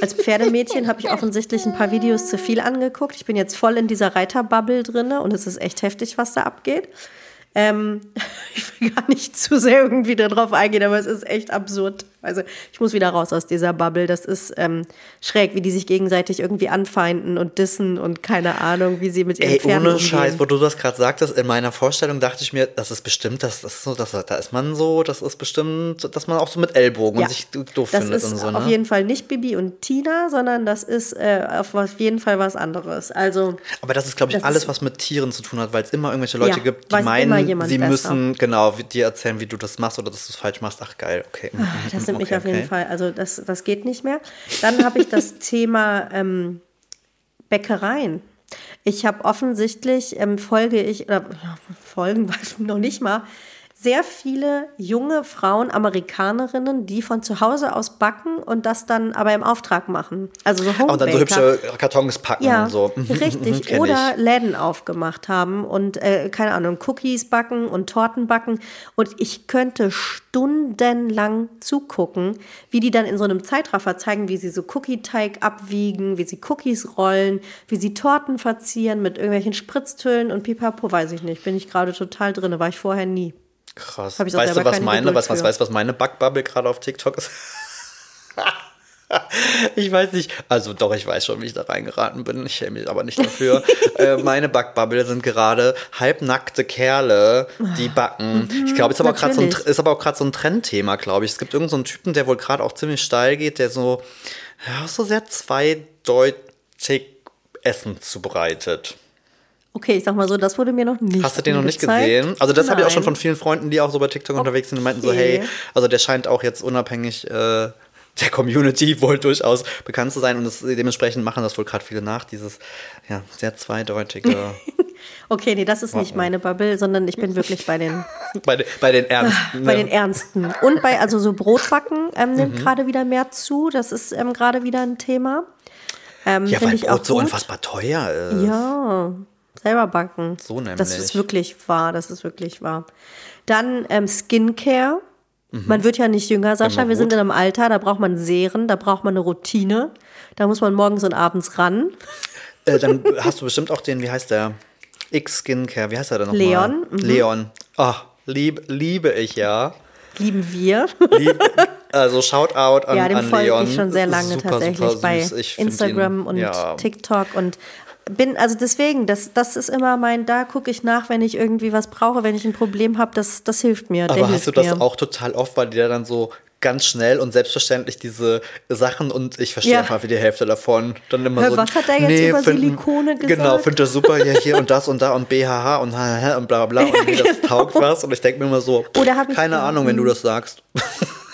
Als Pferdemädchen habe ich offensichtlich ein paar Videos zu viel angeguckt. Ich bin jetzt voll in dieser Reiterbubble drinne und es ist echt heftig, was da abgeht. Ähm, ich will gar nicht zu sehr irgendwie darauf eingehen, aber es ist echt absurd. Also ich muss wieder raus aus dieser Bubble. Das ist ähm, schräg, wie die sich gegenseitig irgendwie anfeinden und dissen und keine Ahnung, wie sie mit ihren Ey, Pferden ohne umgehen. Scheiß, wo du das gerade sagtest, in meiner Vorstellung dachte ich mir, das ist bestimmt, das ist so, das, da ist man so, das ist bestimmt, dass man auch so mit Ellbogen Ja. und sich doof Das findet ist und so, auf ne? jeden Fall nicht Bibi und Tina, sondern das ist äh, auf auf jeden Fall was anderes. Also Aber das ist, glaube ich, Das alles, was mit Tieren zu tun hat, weil es immer irgendwelche Leute Ja, gibt, die meinen, sie besser. müssen genau dir erzählen, wie du das machst oder dass du es falsch machst. Ach geil, okay. Ah, Das nimmt mich okay, auf jeden okay. Fall, also das, das geht nicht mehr. Dann habe ich das Thema ähm, Bäckereien. Ich habe offensichtlich, ähm, folge ich, oder folgen weiß ich noch nicht mal, sehr viele junge Frauen, Amerikanerinnen, die von zu Hause aus backen und das dann aber im Auftrag machen. Also so Und dann so Homebaker. hübsche Kartons packen Ja, und so. Mhm, mhm, richtig. Oder. Läden aufgemacht haben und, äh, keine Ahnung, Cookies backen und Torten backen. Und ich könnte stundenlang zugucken, wie die dann in so einem Zeitraffer zeigen, wie sie so Cookie-Teig abwiegen, wie sie Cookies rollen, wie sie Torten verzieren mit irgendwelchen Spritztüllen und pipapo, weiß ich nicht. Bin ich gerade total drin, war ich vorher nie. Krass. Ich Weißt du, was meine, was, was, weißt, du, was meine Backbubble gerade auf TikTok ist? Ich weiß nicht, also doch, ich weiß schon, wie ich da reingeraten bin. Ich schäme mich aber nicht dafür. äh, meine Backbubble sind gerade halbnackte Kerle, die backen. Ich glaube, es ist aber auch gerade so ein, ist aber auch gerade so ein Trendthema, glaube ich. Es gibt irgendeinen so einen Typen, der wohl gerade auch ziemlich steil geht, der so, ja, so sehr zweideutig Essen zubereitet. Okay, ich sag mal so, das wurde mir noch nicht Hast du den noch nicht angezeigt. gesehen? Also das habe ich auch schon von vielen Freunden, die auch so bei TikTok unterwegs sind und meinten so, Okay. hey, also der scheint auch jetzt unabhängig äh, der Community wohl durchaus bekannt zu sein und das, dementsprechend machen das wohl gerade viele nach, dieses ja, sehr zweideutige Okay, nee, das ist nicht meine Bubble, sondern ich bin wirklich bei den bei, den- bei den Ernsten. Bei ne? den Ernsten. Und bei, also so Brotbacken ähm, Mhm. nimmt gerade wieder mehr zu. Das ist ähm, gerade wieder ein Thema. Ähm, ja, weil Brot so unfassbar teuer ist. Ja, selber backen. So nämlich. Das ist wirklich wahr, das ist wirklich wahr. Dann ähm, Skincare. Mhm. Man wird ja nicht jünger, Sascha. Wir sind in einem Alter, da braucht man Serien, da braucht man eine Routine. Da muss man morgens und abends ran. Äh, dann hast du bestimmt auch den, wie heißt der? X Skincare, wie heißt der denn nochmal? Leon, mhm. Leon. Ach, lieb, liebe ich ja. Lieben wir. Lieb, also Shoutout an, ja, dem an folge Leon. ich schon sehr lange Super, tatsächlich super bei Instagram ihn, und ja, TikTok und bin, also deswegen, das, das ist immer mein, da gucke ich nach, wenn ich irgendwie was brauche, wenn ich ein Problem habe, das, das hilft mir. Aber hast du das mir. auch total oft, weil die da dann so ganz schnell und selbstverständlich diese Sachen und ich verstehe Ja. einfach wie die Hälfte davon. Dann immer Hör, so, was hat der jetzt über Silikone Genau, gesagt? finde das super, hier, hier und das und da und BHH und und bla bla bla und nee, das taugt was und ich denke mir immer so, ich- keine Ahnung, wenn du das sagst.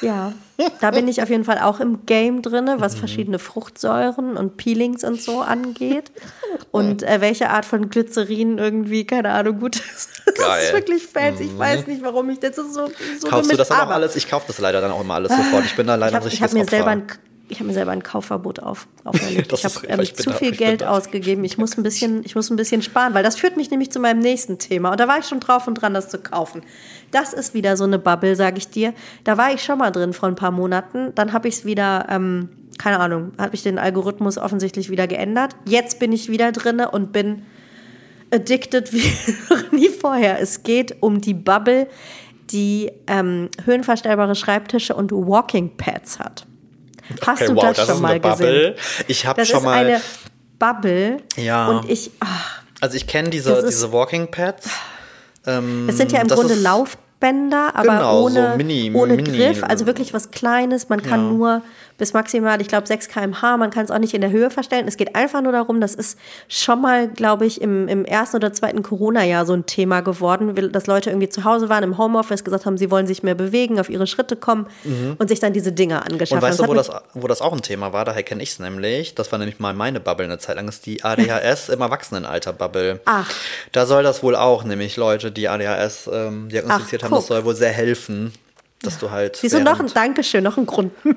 Ja, da bin ich auf jeden Fall auch im Game drin, Mhm. was verschiedene Fruchtsäuren und Peelings und so angeht. Und äh, welche Art von Glycerin irgendwie, keine Ahnung, gut ist. Das Geil. Mhm. ist wirklich fancy. Ich weiß nicht, warum ich das so, so Kaufst du das aber auch alles? Ich kaufe das leider dann auch immer alles sofort. Ich bin da Ich leider ein habe ich richtiges hab mir, selber ein, ich hab mir selber ein Kaufverbot auf, auferlegt. Ich habe ähm, zu da- viel Geld ausgegeben. Ich muss, ein bisschen, ich muss ein bisschen sparen, weil das führt mich nämlich zu meinem nächsten Thema. Und da war ich schon drauf und dran, das zu kaufen. Das ist wieder so eine Bubble, sage ich dir. Da war ich schon mal drin vor ein paar Monaten. Dann habe ich es wieder, ähm, keine Ahnung, habe ich den Algorithmus offensichtlich wieder geändert. Jetzt bin ich wieder drin und bin addicted wie noch nie vorher. Es geht um die Bubble, die ähm, höhenverstellbare Schreibtische und Walking Pads hat. Hast Okay, du wow, das, das schon ist mal Bubble. gesehen? Ich habe Das schon ist mal. eine Bubble Ja. und ich, ach, Also ich kenne diese, Das ist- diese Walking Pads. Ähm, es sind ja im das Grunde ist- Laufbänder, aber Genau, so ohne, mini- ohne mini- Griff, also wirklich was Kleines. Man kann Ja. nur bis maximal, ich glaube, 6 km/h, man kann es auch nicht in der Höhe verstellen. Es geht einfach nur darum, das ist schon mal, glaube ich, im, im ersten oder zweiten Corona-Jahr so ein Thema geworden, dass Leute irgendwie zu Hause waren, im Homeoffice, gesagt haben, sie wollen sich mehr bewegen, auf ihre Schritte kommen und sich dann diese Dinger angeschafft Mhm. Und weißt du, haben. wo Das wo das auch ein Thema war? Daher kenne ich es nämlich. Das war nämlich mal meine Bubble eine Zeit lang. Ist die ADHS im Erwachsenenalter-Bubble. Ach. Da soll das wohl auch, nämlich Leute, die ADHS ähm, diagnostiziert Ach, haben, das soll wohl sehr helfen. Dass du halt. Wieso noch ein Dankeschön, noch ein Grund.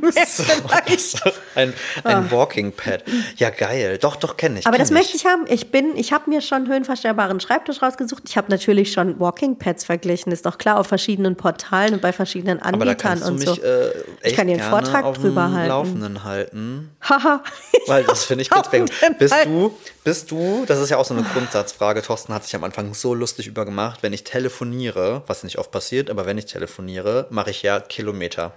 So, ein, ein Walking Pad. Ja, geil. Doch, doch, kenne ich. Aber kenn das möchte ich haben. Ich bin, ich habe mir schon höhenverstellbaren Schreibtisch rausgesucht. Ich habe natürlich schon Walking Pads verglichen, ist doch klar, auf verschiedenen Portalen und bei verschiedenen Aber da Anbietern kannst du und mich so. äh, echt kann dir einen Vortrag drüber halten. Laufenden halten. Haha. Weil das finde ich ganz. Bist du, bist du, das ist ja auch so eine Grundsatzfrage, Thorsten hat sich am Anfang so lustig übergemacht, wenn ich telefoniere, was nicht oft passiert, aber wenn ich telefoniere, mache ich ja Kilometer.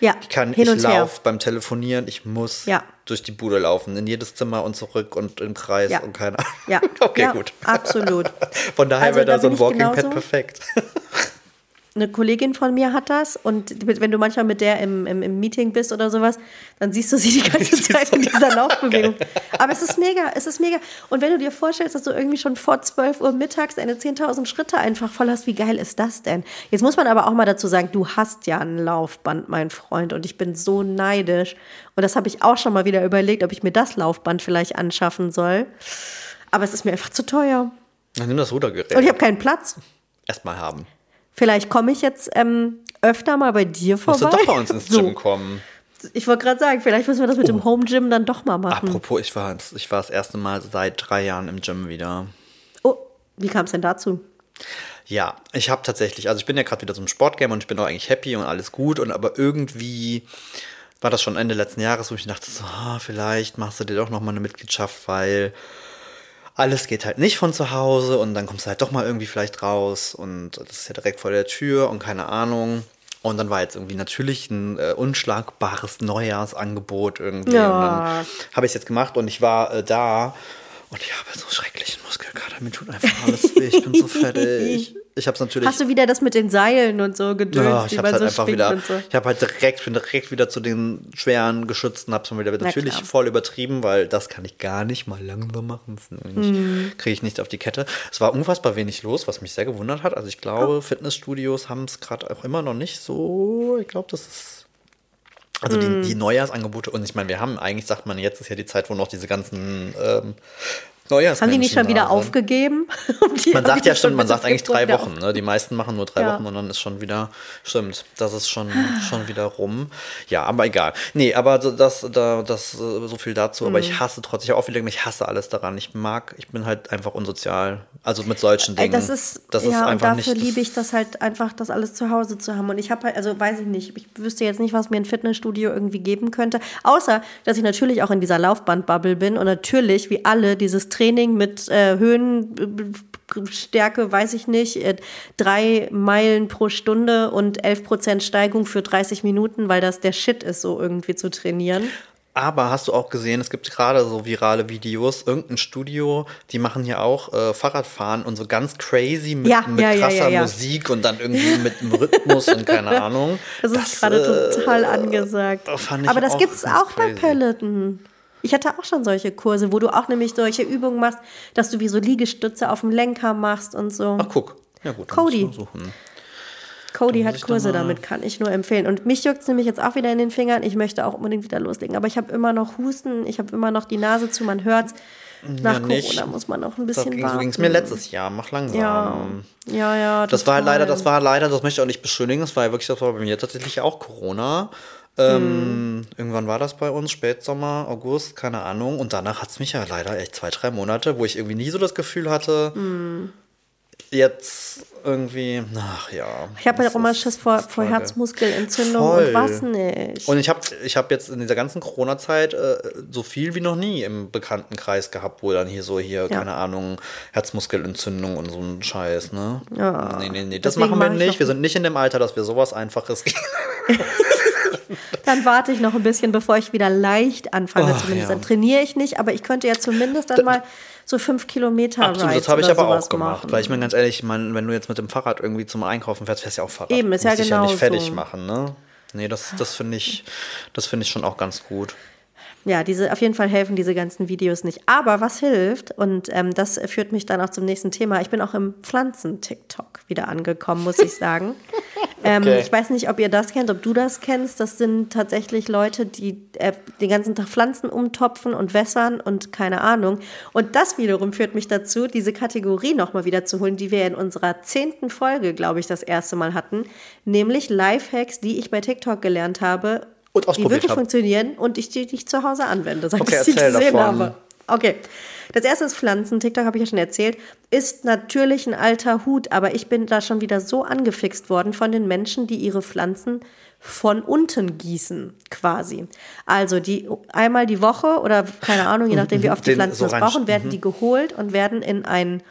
Ja, Ich kann, hin ich laufe beim Telefonieren, ich muss Ja. durch die Bude laufen, in jedes Zimmer und zurück und im Kreis Ja. und keine Ahnung. Ja, Okay, ja, gut. absolut. Von daher Also, wäre da, so ein Walking Pad perfekt. Eine Kollegin von mir hat das und wenn du manchmal mit der im, im, im Meeting bist oder sowas, dann siehst du sie die ganze Zeit in dieser Laufbewegung. Aber es ist mega, es ist mega. Und wenn du dir vorstellst, dass du irgendwie schon vor 12 Uhr mittags deine 10.000 Schritte einfach voll hast, wie geil ist das denn? Jetzt muss man aber auch mal dazu sagen, du hast ja ein Laufband, mein Freund, und ich bin so neidisch. Und das habe ich auch schon mal wieder überlegt, ob ich mir das Laufband vielleicht anschaffen soll. Aber es ist mir einfach zu teuer. Dann nimm das Rudergerät. Und ich habe keinen Platz. Erstmal haben. Vielleicht komme ich jetzt ähm, öfter mal bei dir Musst vorbei. du doch bei uns ins So. Gym kommen. Ich wollte gerade sagen, vielleicht müssen wir das mit dem Home Gym dann doch mal machen. Apropos, ich war, ich war das erste Mal seit drei Jahren im Gym wieder. Oh, wie kam es denn dazu? Ja, ich habe tatsächlich, also ich bin ja gerade wieder so im Sportgame und ich bin auch eigentlich happy und alles gut und aber irgendwie war das schon Ende letzten Jahres, wo ich dachte so, ah, vielleicht machst du dir doch noch mal eine Mitgliedschaft, weil alles geht halt nicht von zu Hause und dann kommst du halt doch mal irgendwie vielleicht raus und das ist ja direkt vor der Tür und keine Ahnung. Und dann war jetzt irgendwie natürlich ein äh, unschlagbares Neujahrsangebot irgendwie. Ja. Und dann habe ich es jetzt gemacht und ich war äh, da und ich habe so schrecklichen Muskelkater. Mir tut einfach alles weh. Ich bin so fertig. Ich habe es natürlich. Hast du wieder das mit den Seilen und so gedöns, Ja, ich habe halt so einfach wieder, so? ich habe halt direkt, bin direkt wieder zu den schweren Geschützten, habe es wieder natürlich klar. voll übertrieben, weil das kann ich gar nicht mal langsam machen. Mhm. kriege ich nicht auf die Kette. Es war unfassbar wenig los, was mich sehr gewundert hat. Also ich glaube, Oh. Fitnessstudios haben es gerade auch immer noch nicht so. Ich glaube, das ist also die, die Neujahrsangebote und ich meine, wir haben eigentlich sagt man jetzt ist ja die Zeit, wo noch diese ganzen ähm, Neujahrs Haben die nicht schon wieder sind. aufgegeben? Um die- Man sagt ja stimmt, schon man sagt eigentlich drei Wochen. Ne? Die meisten machen nur drei Ja. Wochen und dann ist schon wieder, stimmt, das ist schon, schon wieder rum. Ja, aber egal. Nee, aber so- das, da, das, äh, so viel dazu. Aber Mhm. ich hasse trotzdem, ich habe auch wieder ich hasse alles daran. Ich mag, ich bin halt einfach unsozial. Also mit solchen Dingen. das ist, das ist ja, und einfach dafür nicht. liebe ich das halt einfach, das alles zu Hause zu haben. Und ich habe halt, also weiß ich nicht, ich wüsste jetzt nicht, was mir ein Fitnessstudio irgendwie geben könnte. Außer, dass ich natürlich auch in dieser Laufbandbubble bin und natürlich, wie alle, dieses Training mit äh, Höhenstärke, weiß ich nicht, äh, drei Meilen pro Stunde und 11 Prozent Steigung für 30 Minuten, weil das der Shit ist, so irgendwie zu trainieren. Aber hast du auch gesehen, es gibt gerade so virale Videos, irgendein Studio, die machen hier auch äh, Fahrradfahren und so ganz crazy mit, Ja, mit ja, krasser ja. Musik und dann irgendwie mit dem Rhythmus und keine Ahnung. Das ist gerade äh, total angesagt. Aber das gibt es auch bei crazy. Peloton. Ich hatte auch schon solche Kurse, wo du auch nämlich solche Übungen machst, dass du wie so Liegestütze auf dem Lenker machst und so. Ach, guck. Ja, gut. Cody. Cody hat da Kurse mal- damit, kann ich nur empfehlen. Und mich juckt es nämlich jetzt auch wieder in den Fingern. Ich möchte auch unbedingt wieder loslegen. Aber ich habe immer noch Husten, ich habe immer noch die Nase zu, man hört's. Nach Ja, nicht. Corona muss man noch ein bisschen ging so ging es warten. mir letztes Jahr. Mach langsam. Ja, ja, ja. Das war total. leider, das war leider, das möchte ich auch nicht beschönigen, das war ja wirklich, das war bei mir tatsächlich auch Corona. Ähm, Irgendwann war das bei uns, Spätsommer, August, keine Ahnung. Und danach hat es mich ja leider echt zwei, drei Monate, wo ich irgendwie nie so das Gefühl hatte, jetzt irgendwie, ach ja. Ich habe ja das auch immer Schiss vor, vor. Herzmuskelentzündung Voll. und was nicht. Und ich habe ich hab jetzt in dieser ganzen Corona-Zeit äh, so viel wie noch nie im Bekanntenkreis gehabt, wo dann hier so hier, Ja. keine Ahnung, Herzmuskelentzündung und so ein Scheiß, ne? Ja. Nee, nee, nee, das Deswegen machen wir mach ich nicht. Wir sind nicht in dem Alter, dass wir sowas Einfaches Dann warte ich noch ein bisschen, bevor ich wieder leicht anfange. Ach, zumindest. ja. Dann trainiere ich nicht, aber ich könnte ja zumindest dann mal so fünf Kilometer Absolut, Rides das habe ich aber auch gemacht. machen. Weil ich meine, ganz ehrlich, ich meine, wenn du jetzt mit dem Fahrrad irgendwie zum Einkaufen fährst, fährst du ja auch Fahrrad. Eben, ist ja Musst dich ja genau nicht fertig so. machen, ne? Nee, das, das finde ich, das finde ich schon auch ganz gut. ja, diese, auf jeden Fall helfen diese ganzen Videos nicht. Aber was hilft, und ähm, das führt mich dann auch zum nächsten Thema, ich bin auch im Pflanzen-TikTok wieder angekommen, muss ich sagen. ähm, okay. Ich weiß nicht, ob ihr das kennt, ob du das kennst. Das sind tatsächlich Leute, die äh, den ganzen Tag Pflanzen umtopfen und wässern und keine Ahnung. Und das wiederum führt mich dazu, diese Kategorie nochmal wieder zu holen, die wir in unserer zehnten Folge, glaube ich, das erste Mal hatten, nämlich Lifehacks, die ich bei TikTok gelernt habe, die wirklich hab. funktionieren und ich die, die ich zu Hause anwende, seit okay, ich sie gesehen davon. habe. Okay. Das erste ist Pflanzen. TikTok habe ich ja schon erzählt. Ist natürlich ein alter Hut, aber ich bin da schon wieder so angefixt worden von den Menschen, die ihre Pflanzen von unten gießen, quasi. Also die einmal die Woche oder keine Ahnung, je nachdem, wie oft die Pflanzen das brauchen, werden mhm. die geholt und werden in ein,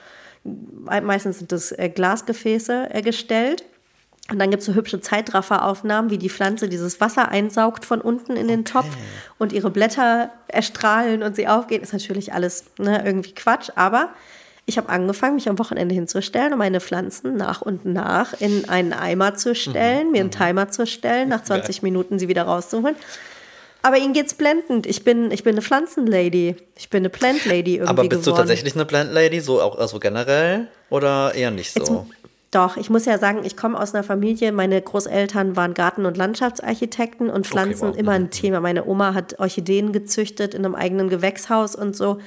meistens sind das äh, Glasgefäße äh, gestellt und dann gibt es so hübsche Zeitrafferaufnahmen, wie die Pflanze dieses Wasser einsaugt von unten in den okay. Topf und ihre Blätter erstrahlen und sie aufgehen. Ist natürlich alles ne, irgendwie Quatsch, aber ich habe angefangen, mich am Wochenende hinzustellen und meine Pflanzen nach und nach in einen Eimer zu stellen, mhm. mir einen mhm. Timer zu stellen, nach 20 ja. Minuten sie wieder rauszuholen. Aber ihnen geht's blendend. Ich bin, ich bin eine Pflanzenlady. Ich bin eine Plant-Lady irgendwie Aber bist geworden. du tatsächlich eine Plant-Lady, so auch also generell oder eher nicht so? Jetzt, doch, ich muss ja sagen, ich komme aus einer Familie, meine Großeltern waren Garten- und Landschaftsarchitekten und Pflanzen okay, wow. immer ein Thema. Meine Oma hat Orchideen gezüchtet in einem eigenen Gewächshaus und so.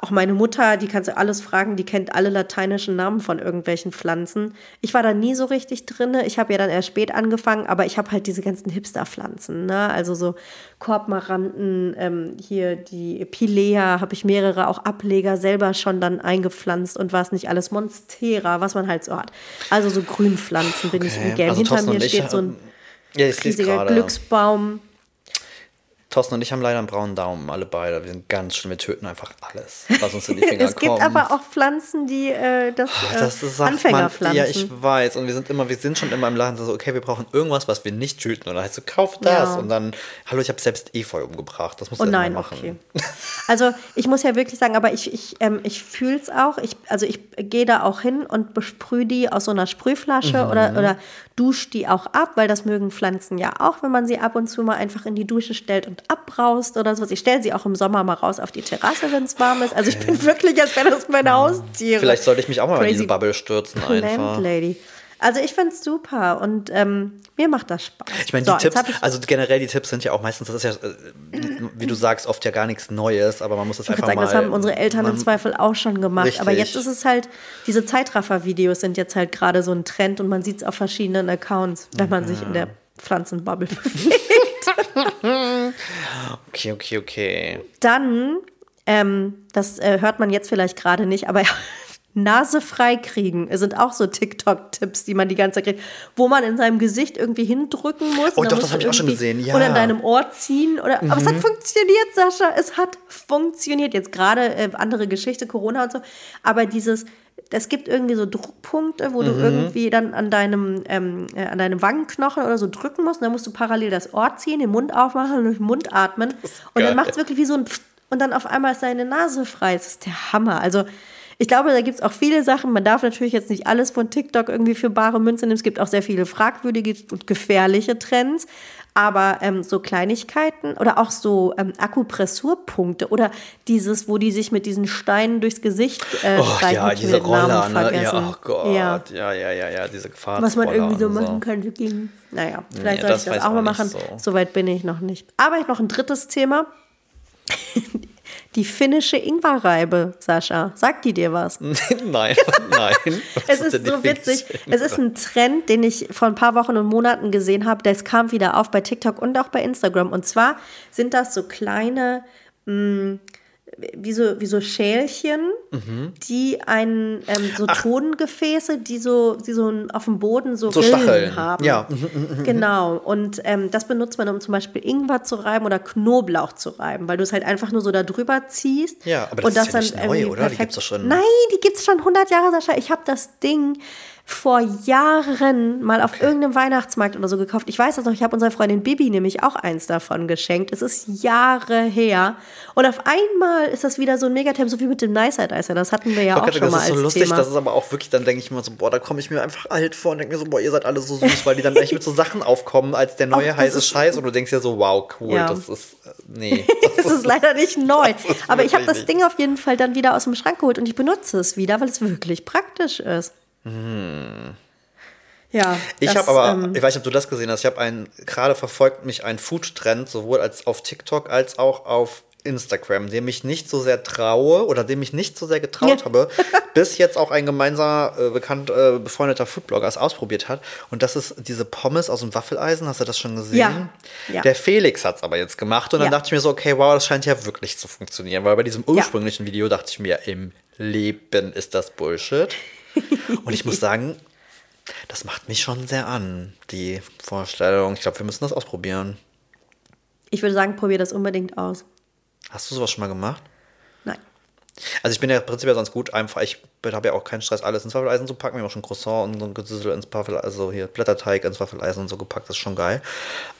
Auch meine Mutter, die kannst du alles fragen, die kennt alle lateinischen Namen von irgendwelchen Pflanzen. Ich war da nie so richtig drin. Ich habe ja dann erst spät angefangen, aber ich habe halt diese ganzen Hipster-Pflanzen. Ne? Also so Korbmaranten, ähm, hier die Pilea, habe ich mehrere auch Ableger selber schon dann eingepflanzt und was nicht alles, Monstera, was man halt so hat. Also so Grünpflanzen bin okay. ich im Game. Also Hinter mir steht so ein ja, riesiger Glücksbaum. Thorsten und ich haben leider einen braunen Daumen, alle beide. Wir sind ganz schlimm, wir töten einfach alles, was uns in die Finger kommt. es gibt aber auch Pflanzen, die äh, das, äh, das ist, Anfängerpflanzen. Ja, ich weiß. Und wir sind immer, wir sind schon immer im Laden so, okay, wir brauchen irgendwas, was wir nicht töten. Und dann heißt so, kauf das. Ja. Und dann, hallo, ich habe selbst Efeu umgebracht. Das muss oh, nein, machen. Okay. Also ich muss ja wirklich sagen, aber ich, ich, ähm, ich fühle es auch. Ich, also ich gehe da auch hin und besprühe die aus so einer Sprühflasche mhm. oder, oder dusche die auch ab, weil das mögen Pflanzen ja auch, wenn man sie ab und zu mal einfach in die Dusche stellt und abbraust oder sowas. Ich stelle sie auch im Sommer mal raus auf die Terrasse, wenn es warm ist. Also ich bin wirklich, als wäre das meine Haustiere. Vielleicht sollte ich mich auch mal Crazy in diese Bubble stürzen einfach. Lady. Also ich finde es super und ähm, mir macht das Spaß. Ich meine, die so, Tipps, also generell die Tipps sind ja auch meistens, das ist ja, äh, wie du sagst, oft ja gar nichts Neues, aber man muss das einfach sagen, mal... Das haben unsere Eltern im Zweifel auch schon gemacht, richtig. aber jetzt ist es halt, diese Zeitraffer-Videos sind jetzt halt gerade so ein Trend und man sieht es auf verschiedenen Accounts, wenn man ja. sich in der Pflanzenbubble bewegt. Okay, okay, okay. Dann, ähm, das äh, hört man jetzt vielleicht gerade nicht, aber Nase frei kriegen. Es sind auch so TikTok-Tipps, die man die ganze Zeit kriegt, wo man in seinem Gesicht irgendwie hindrücken muss. Oh, doch, das habe ich auch schon gesehen, ja. Oder in deinem Ohr ziehen. Oder, mhm. Aber es hat mhm. funktioniert, Sascha. Es hat funktioniert. Jetzt gerade äh, andere Geschichte, Corona und so. Aber dieses, es gibt irgendwie so Druckpunkte, wo mhm. du irgendwie dann an deinem, ähm, äh, an deinem Wangenknochen oder so drücken musst. Und dann musst du parallel das Ohr ziehen, den Mund aufmachen und durch den Mund atmen. Und geil. dann macht es wirklich wie so ein Pfft und dann auf einmal ist deine Nase frei. Das ist der Hammer. Also ich glaube, da gibt es auch viele Sachen. Man darf natürlich jetzt nicht alles von TikTok irgendwie für bare Münze nehmen. Es gibt auch sehr viele fragwürdige und gefährliche Trends. Aber ähm, so Kleinigkeiten oder auch so ähm, Akupressurpunkte oder dieses, wo die sich mit diesen Steinen durchs Gesicht äh, oh, ja, diese Roller, ne? Ja, oh Gott, ja. ja, ja, ja, ja, diese Gefahr. Was man irgendwie so machen könnte gegen. Naja, vielleicht nee, soll ich das auch mal machen. So. Soweit bin ich noch nicht. Aber ich noch ein drittes Thema. Die finnische Ingwerreibe, Sascha. Sagt die dir was? nein, nein. es ist so witzig. Es ist ein Trend, den ich vor ein paar Wochen und Monaten gesehen habe. Das kam wieder auf bei TikTok und auch bei Instagram. Und zwar sind das so kleine. Mh, mm, wie so, wie so Schälchen, mhm. die ein ähm, so Ach. Tongefäße, die so, die so auf dem Boden so, so Rillen haben. Ja. Genau. Und ähm, das benutzt man, um zum Beispiel Ingwer zu reiben oder Knoblauch zu reiben, weil du es halt einfach nur so da drüber ziehst. Ja, aber das, und das ist ja nicht neu, oder? Die gibt's doch schon. Nein, die gibt es schon 100 Jahre, Sascha. Ich habe das Ding vor Jahren mal auf irgendeinem Weihnachtsmarkt oder so gekauft. Ich weiß das noch, ich habe unserer Freundin Bibi nämlich auch eins davon geschenkt. Es ist Jahre her. Und auf einmal ist das wieder so ein Megatem, so wie mit dem Nice Side Icer. Das hatten wir ja auch schon mal das ist so lustig, Thema. das ist aber auch wirklich, dann denke ich mir so, boah, da komme ich mir einfach alt vor und denke mir so, boah, ihr seid alle so süß, weil die dann echt mit so Sachen aufkommen als der neue das heiße ist- Scheiß und du denkst ja so, wow, cool, Ja. das ist, äh, nee. Es ist leider nicht neu. Das ist Aber ich habe das Ding auf jeden Fall dann wieder aus dem Schrank geholt und ich benutze es wieder, weil es wirklich praktisch ist. Ja. Hm. Ich das, habe aber, ähm, ich weiß nicht, ob du das gesehen hast, ich habe einen, gerade verfolgt mich ein Food-Trend, sowohl als auf TikTok als auch auf Instagram, dem ich nicht so sehr traue oder dem ich nicht so sehr getraut Ja. habe, bis jetzt auch ein gemeinsamer, äh, bekannt, äh, befreundeter Foodblogger es ausprobiert hat. Und das ist diese Pommes aus dem Waffeleisen. Hast du das schon gesehen? Ja. Ja. Der Felix hat es aber jetzt gemacht. Und dann Ja. dachte ich mir so, okay, wow, das scheint ja wirklich zu funktionieren. Weil bei diesem ursprünglichen Video dachte ich mir, im Leben ist das Bullshit. Und ich muss sagen, das macht mich schon sehr an, die Vorstellung. Ich glaube, wir müssen das ausprobieren. ich würde sagen, probier das unbedingt aus. Hast du sowas schon mal gemacht? Nein. Also ich bin ja prinzipiell sonst gut, einfach, ich habe ja auch keinen Stress, alles ins Waffeleisen zu packen. Wir haben auch schon Croissant und so ein Gesüssel ins Waffeleisen, also hier Blätterteig ins Waffeleisen und so gepackt, das ist schon geil.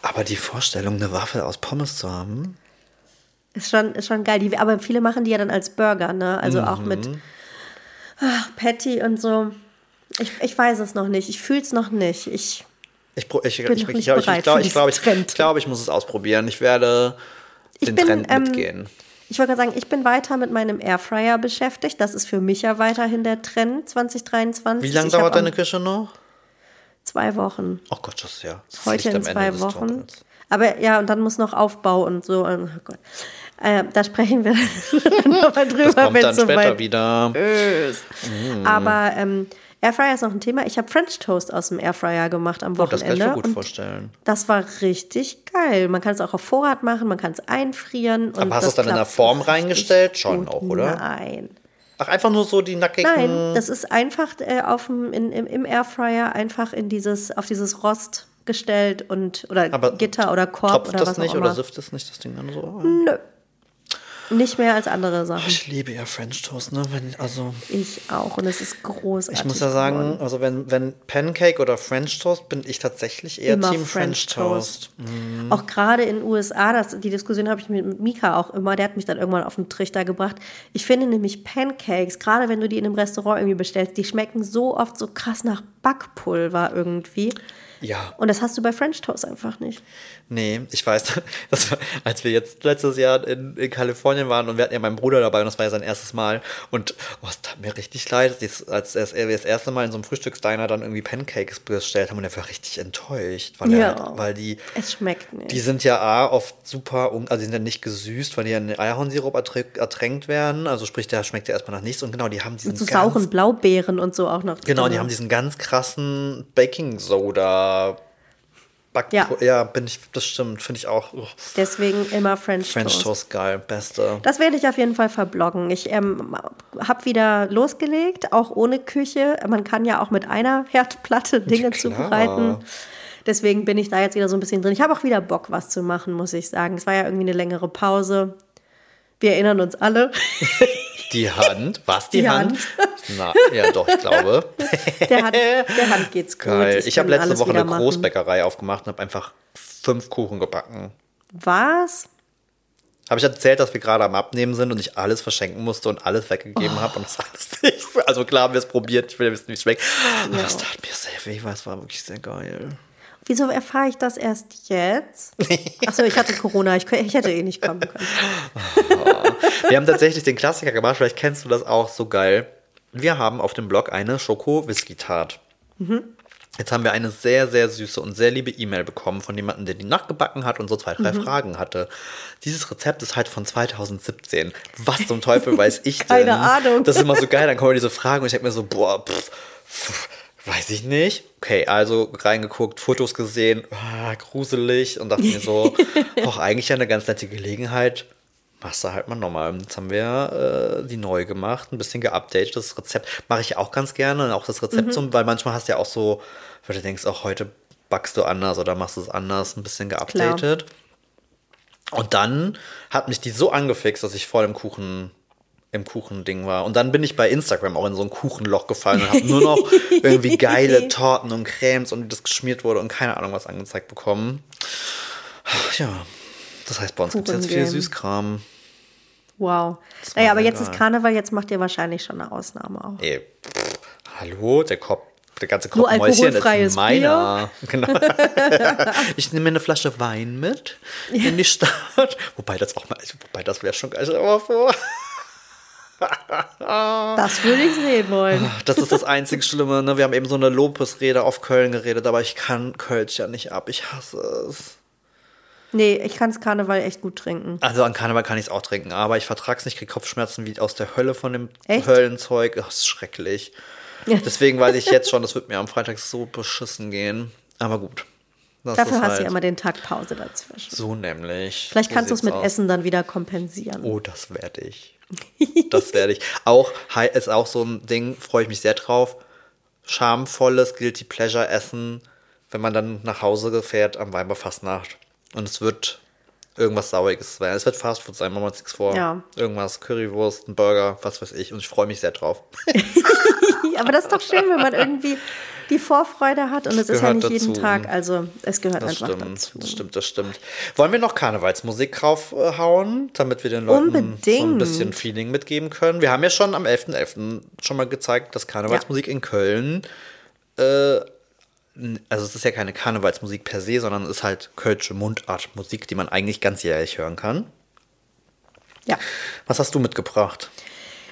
Aber die Vorstellung, eine Waffel aus Pommes zu haben, Ist schon, ist schon geil. Die, aber viele machen die ja dann als Burger, ne? Also auch Mhm. mit ach, Patty und so. Ich, ich weiß es noch nicht. Ich fühle es noch nicht. Ich, ich, ich, ich, Bin ich, ich, ich, glaube, ich, glaube, ich, Trend. ich, glaube, ich muss es ausprobieren. Ich werde Ich den bin, Trend ähm, mitgehen. ich wollte gerade sagen, ich bin weiter mit meinem Airfryer beschäftigt. Das ist für mich ja weiterhin der Trend 2023. Wie lange dauert deine Küche noch? Zwei Wochen. Oh Gott, das ist ja das Heute in zwei Wochen. Aber ja, und dann muss noch Aufbau und so. Oh Gott. Äh, da sprechen wir dann nochmal drüber, Das kommt wenn dann es später soweit wieder. ist. Aber ähm, Airfryer ist noch ein Thema. Ich habe French Toast aus dem Airfryer gemacht am Oh, das kann ich Wochenende. mir gut vorstellen. das war richtig geil. Man kann es auch auf Vorrat machen, man kann es einfrieren. und Aber hast du das es dann in der Form reingestellt? Schon auch, oder? Nein. Ach, einfach nur so die nackigen. Nein, das ist einfach äh, auf dem, in, im, im Airfryer einfach in dieses, auf dieses Rost gestellt und oder Aber Gitter oder Korb Tropft oder das was nicht auch oder immer. sifft das nicht das Ding dann so? Nö. Nicht mehr als andere Sachen. Ich liebe ja French Toast, ne? Wenn, also, Ich auch und es ist großartig. ich muss ja sagen, geworden. also wenn, wenn Pancake oder French Toast, bin ich tatsächlich eher immer Team French, Toast. Auch gerade in den USA, das, die Diskussion habe ich mit Mika auch immer, der hat mich dann irgendwann auf den Trichter gebracht. Ich finde nämlich Pancakes, gerade wenn du die in einem Restaurant irgendwie bestellst, die schmecken so oft so krass nach Backpulver irgendwie. Ja. Und das hast du bei French Toast einfach nicht. Nee, ich weiß, war, als wir jetzt letztes Jahr in, in Kalifornien waren und wir hatten ja meinen Bruder dabei und das war ja sein erstes Mal und oh, es tat mir richtig leid, als als wir das erste Mal in so einem Frühstücksdiner dann irgendwie Pancakes bestellt haben und er war richtig enttäuscht, weil, Ja. halt, weil die Es schmeckt nicht. Die sind ja A, oft super, also die sind ja nicht gesüßt, weil die ja in Eierhornsirup erträ- ertränkt werden. Also sprich, der schmeckt ja erstmal nach nichts. Und genau, die haben diesen Mit so ganz, sauren Blaubeeren und so auch noch. Genau, drin. die haben diesen ganz krassen Baking Soda. Back Ja. ja, bin ich, das stimmt, finde ich auch. Uch, Deswegen immer French, French Toast. Toast geil, beste. Das werde ich auf jeden Fall verbloggen. Ich ähm, habe wieder losgelegt, auch ohne Küche. Man kann ja auch mit einer Herdplatte Dinge klar. zubereiten. Deswegen bin ich da jetzt wieder so ein bisschen drin. Ich habe auch wieder Bock, was zu machen, muss ich sagen. Es war ja irgendwie eine längere Pause. Wir erinnern uns alle. Die Hand, was die, Die Hand? Hand. Na, ja, doch, ich glaube. Der Hand, der Hand geht's gut. Geil. Ich, habe kann letzte Woche eine machen. Großbäckerei aufgemacht und habe einfach fünf Kuchen gebacken. Was? Habe ich erzählt, dass wir gerade am Abnehmen sind und ich alles verschenken musste und alles weggegeben habe und das alles nicht. Also klar haben wir es probiert, ich will ja wissen, wie es schmeckt. Aber das tat mir sehr weh, weil es war wirklich sehr geil. Wieso erfahre ich das erst jetzt? Achso, ich hatte Corona. Ich, ich hätte eh nicht kommen können. Wir haben tatsächlich den Klassiker gemacht, vielleicht kennst du das auch so geil. Wir haben auf dem Blog eine Schoko-Whisky-Tat. Jetzt haben wir eine sehr, sehr süße und sehr liebe E-Mail bekommen von jemandem, der die nachgebacken hat und so zwei, drei Fragen hatte. Dieses Rezept ist halt von 2017. Was zum Teufel weiß ich denn? Keine Ahnung. Das ist immer so geil, dann kommen diese Fragen und ich denke mir so, boah, pff, pff, weiß ich nicht. Okay, also reingeguckt, Fotos gesehen, ah, gruselig und dachte mir so, auch eigentlich eine ganz nette Gelegenheit. Machst du halt mal nochmal. Jetzt haben wir äh, die neu gemacht, ein bisschen geupdatet. Das Rezept mache ich auch ganz gerne. Und auch das Rezept, zum, weil manchmal hast du ja auch so, weil du denkst, auch heute backst du anders oder machst du es anders, ein bisschen geupdatet. Und dann hat mich die so angefixt, dass ich vor dem Kuchen im Kuchending war. Und dann bin ich bei Instagram auch in so ein Kuchenloch gefallen und habe nur noch irgendwie geile Torten und Cremes und wie das geschmiert wurde und keine Ahnung was angezeigt bekommen. Ja, das heißt, bei uns gibt es jetzt viel. Süßkram. Wow. Naja, aber jetzt ist egal. Karneval, jetzt macht ihr wahrscheinlich schon eine Ausnahme auch. Ey, pff, hallo, der Kopf. Der ganze Kopf Mäuschen ist meiner. Genau. ich nehme mir eine Flasche Wein mit in die Stadt. Wobei das auch mal, wobei das wäre schon geil. Stell dir mal vor. Das würde ich sehen wollen. Das ist das einzig Schlimme. Ne? Wir haben eben so eine Lobesrede auf Köln geredet, aber ich kann Kölsch ja nicht ab. Ich hasse es. Nee, ich kann es Karneval echt gut trinken. Also an Karneval kann ich es auch trinken, aber ich vertrag's nicht, krieg Kopfschmerzen wie aus der Hölle von dem Echt? Höllenzeug. Das ist schrecklich. Deswegen weiß ich jetzt schon, das wird mir am Freitag so beschissen gehen. Aber gut. Das Dafür hast du halt ja immer den Tag Pause dazwischen. So nämlich. Vielleicht kannst du es mit aus. Essen dann wieder kompensieren. Oh, das werde ich. Das werde ich. Auch ist auch so ein Ding, freue ich mich sehr drauf. Schamvolles Guilty Pleasure Essen, wenn man dann nach Hause fährt am Weiberfastnacht. Und es wird irgendwas Sauiges sein. Es wird Fastfood sein, machen wir uns nichts vor. Ja. Irgendwas, Currywurst, ein Burger, was weiß ich. Und ich freue mich sehr drauf. Aber das ist doch schön, wenn man irgendwie die Vorfreude hat. Und es ist ja nicht jeden dazu. Tag. Also es gehört Das einfach stimmt, dazu. das stimmt, das stimmt. Wollen wir noch Karnevalsmusik draufhauen, damit wir den Leuten so ein Unbedingt. bisschen Feeling mitgeben können? Wir haben ja schon am 11.11. schon mal gezeigt, dass Karnevalsmusik in Köln, äh, also es ist ja keine Karnevalsmusik per se, sondern es ist halt kölsche Mundartmusik, die man eigentlich ganzjährig hören kann. Ja. Was hast du mitgebracht?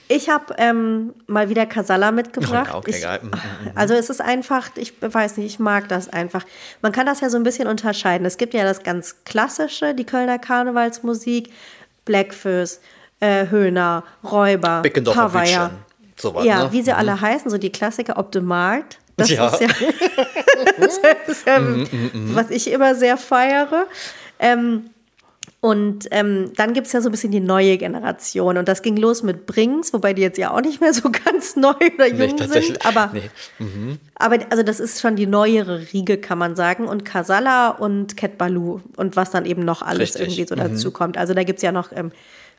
Ich habe ähm, mal wieder Casalla mitgebracht. Oh okay, ich. Mhm, Also es ist einfach, ich weiß nicht, ich mag das einfach. Man kann das ja so ein bisschen unterscheiden. Es gibt ja das ganz klassische, die Kölner Karnevalsmusik, Blackfist, äh, Höhner, Räuber, Pavaya. Sowas, Ja, ne? wie sie alle heißen, so die Klassiker, ob de Markt. Das Ja. ist ja, das ist ja was ich immer sehr feiere. Ähm, und ähm, dann gibt es ja so ein bisschen die neue Generation. Und das ging los mit Brings, wobei die jetzt ja auch nicht mehr so ganz neu oder jung tatsächlich. sind. Aber, Nee. aber also das ist schon die neuere Riege, kann man sagen. Und Casalla und Cat Baloo und was dann eben noch alles Richtig. Mhm. irgendwie so dazu kommt. Also da gibt es ja noch ähm,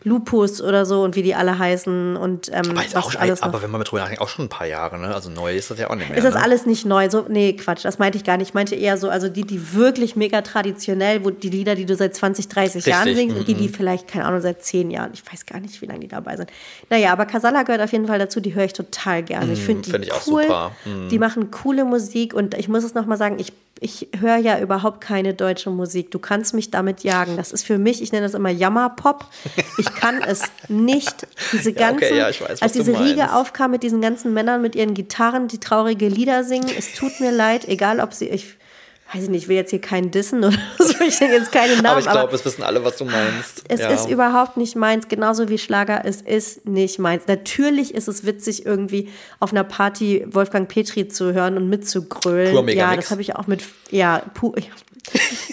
Lupus oder so und wie die alle heißen und ähm, Aber, was auch, alles aber wenn man mit drüber nachdenkt, auch schon ein paar Jahre, ne? Also neu ist das ja auch nicht mehr. ist das ne? alles nicht neu? So, nee, Quatsch, das meinte ich gar nicht. Ich meinte eher so, also die, die wirklich mega traditionell, wo die Lieder, die du seit 20, 30 Jahren Richtig, singst und die, die vielleicht, keine Ahnung, seit 10 Jahren, ich weiß gar nicht, wie lange die dabei sind. Naja, aber Casalla gehört auf jeden Fall dazu, die höre ich total gerne. Ich finde die find ich auch cool. super. Die machen coole Musik und ich muss es nochmal sagen, ich, ich höre ja überhaupt keine deutsche Musik. Du kannst mich damit jagen. Das ist für mich, ich nenne das immer Jammerpop. Ich kann es nicht. Diese Ja, okay, ganzen, ja, ich weiß, als diese Riege aufkam mit diesen ganzen Männern mit ihren Gitarren, die traurige Lieder singen. Es tut mir leid, egal ob sie, ich weiß ich nicht, ich will jetzt hier keinen dissen oder so, ich denke jetzt keine Namen, aber ich glaube, es wissen alle, was du meinst. es ja. ist überhaupt nicht meins, genauso wie Schlager, es ist nicht meins. Natürlich ist es witzig, irgendwie auf einer Party Wolfgang Petri zu hören und mitzugrölen. Pur ja, Megamix. das habe ich auch mit, ja, pu,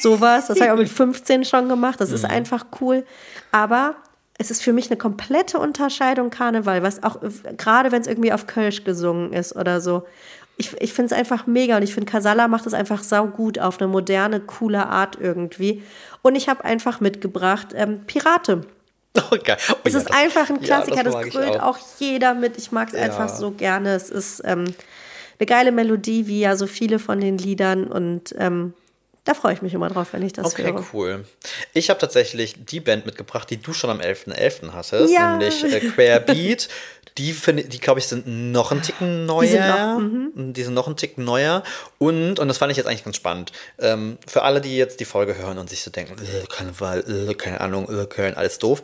sowas, das habe ich auch mit 15 schon gemacht, das Mhm. ist einfach cool. Aber es ist für mich eine komplette Unterscheidung Karneval, was auch, gerade wenn es irgendwie auf Kölsch gesungen ist oder so. Ich, ich finde es einfach mega und ich finde, Casalla macht es einfach saugut auf eine moderne, coole Art irgendwie. Und ich habe einfach mitgebracht ähm, Pirate. Oh, geil. Oh, Es ja, ist das- einfach ein ja, Klassiker, das, mag ich grölt auch. jeder mit. Ich mag es Ja. einfach so gerne. Es ist ähm, eine geile Melodie, wie ja so viele von den Liedern. Und ähm, da freue ich mich immer drauf, wenn ich das Okay, höre. cool. Ich habe tatsächlich die Band mitgebracht, die du schon am 11.11. hattest, Ja. nämlich äh, Queer Beat. Die, finde- die glaube ich, sind noch ein Ticken neuer. sind noch, mhm. Die sind noch ein Ticken neuer. Und, und das fand ich jetzt eigentlich ganz spannend, ähm, für alle, die jetzt die Folge hören und sich so denken, äh, Karneval, äh, keine Ahnung, äh, Köln, alles doof.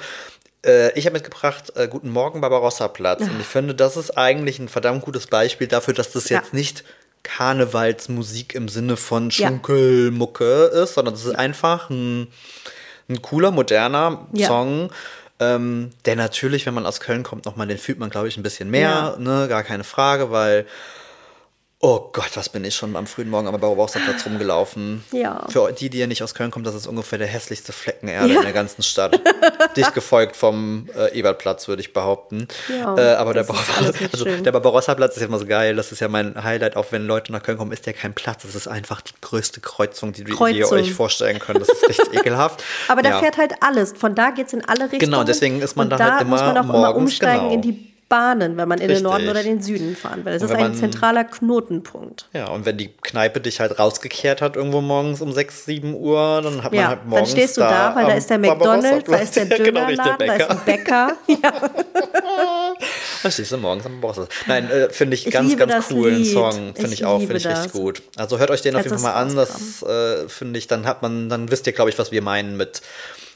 Äh, ich habe mitgebracht, äh, Guten Morgen, Barbarossa-Platz. Und ich finde, das ist eigentlich ein verdammt gutes Beispiel dafür, dass das Ja. jetzt nicht Karnevalsmusik im Sinne von Ja. Schunkelmucke ist, sondern es ist einfach ein, ein cooler, moderner Ja. Song, ähm, der natürlich, wenn man aus Köln kommt, nochmal, den fühlt man, glaube ich, ein bisschen mehr, ne, gar keine Frage, weil Oh Gott, was bin ich schon am frühen Morgen am Bauerplatz rumgelaufen. Ja. Für die, die ja nicht aus Köln kommen, das ist ungefähr der hässlichste Flecken Erde ja. in der ganzen Stadt. Dicht gefolgt vom äh, Ebertplatz, würde ich behaupten. Ja, äh, aber der, also, der Barbarossa-Platz ist ja immer so geil. Das ist ja mein Highlight, auch wenn Leute nach Köln kommen, ist ja kein Platz. Das ist einfach die größte Kreuzung, die, Kreuzung. ihr euch vorstellen könnt. Das ist echt ekelhaft. Aber da ja. fährt halt alles. Von da geht es in alle Richtungen. Genau, deswegen ist man da, halt immer muss man auch morgens, immer umsteigen genau. in die Bahnen, wenn man in Richtig. den Norden oder den Süden fahren will. Das ist ein man, zentraler Knotenpunkt. Ja, und wenn die Kneipe dich halt rausgekehrt hat irgendwo morgens um 6, 7 Uhr, dann hat man ja, halt morgens dann stehst du da, weil da ist der McDonalds, da ist der Dönerladen, genau, der da ist ein Bäcker. ja. Da stehst du morgens am Boss. Nein, äh, finde ich, ich ganz, ganz coolen Lied. Song. Finde ich, ich auch, finde ich richtig gut. Also hört euch den auf jeden Fall mal an. Das äh, finde ich, dann hat man, dann wisst ihr, glaube ich, was wir meinen mit,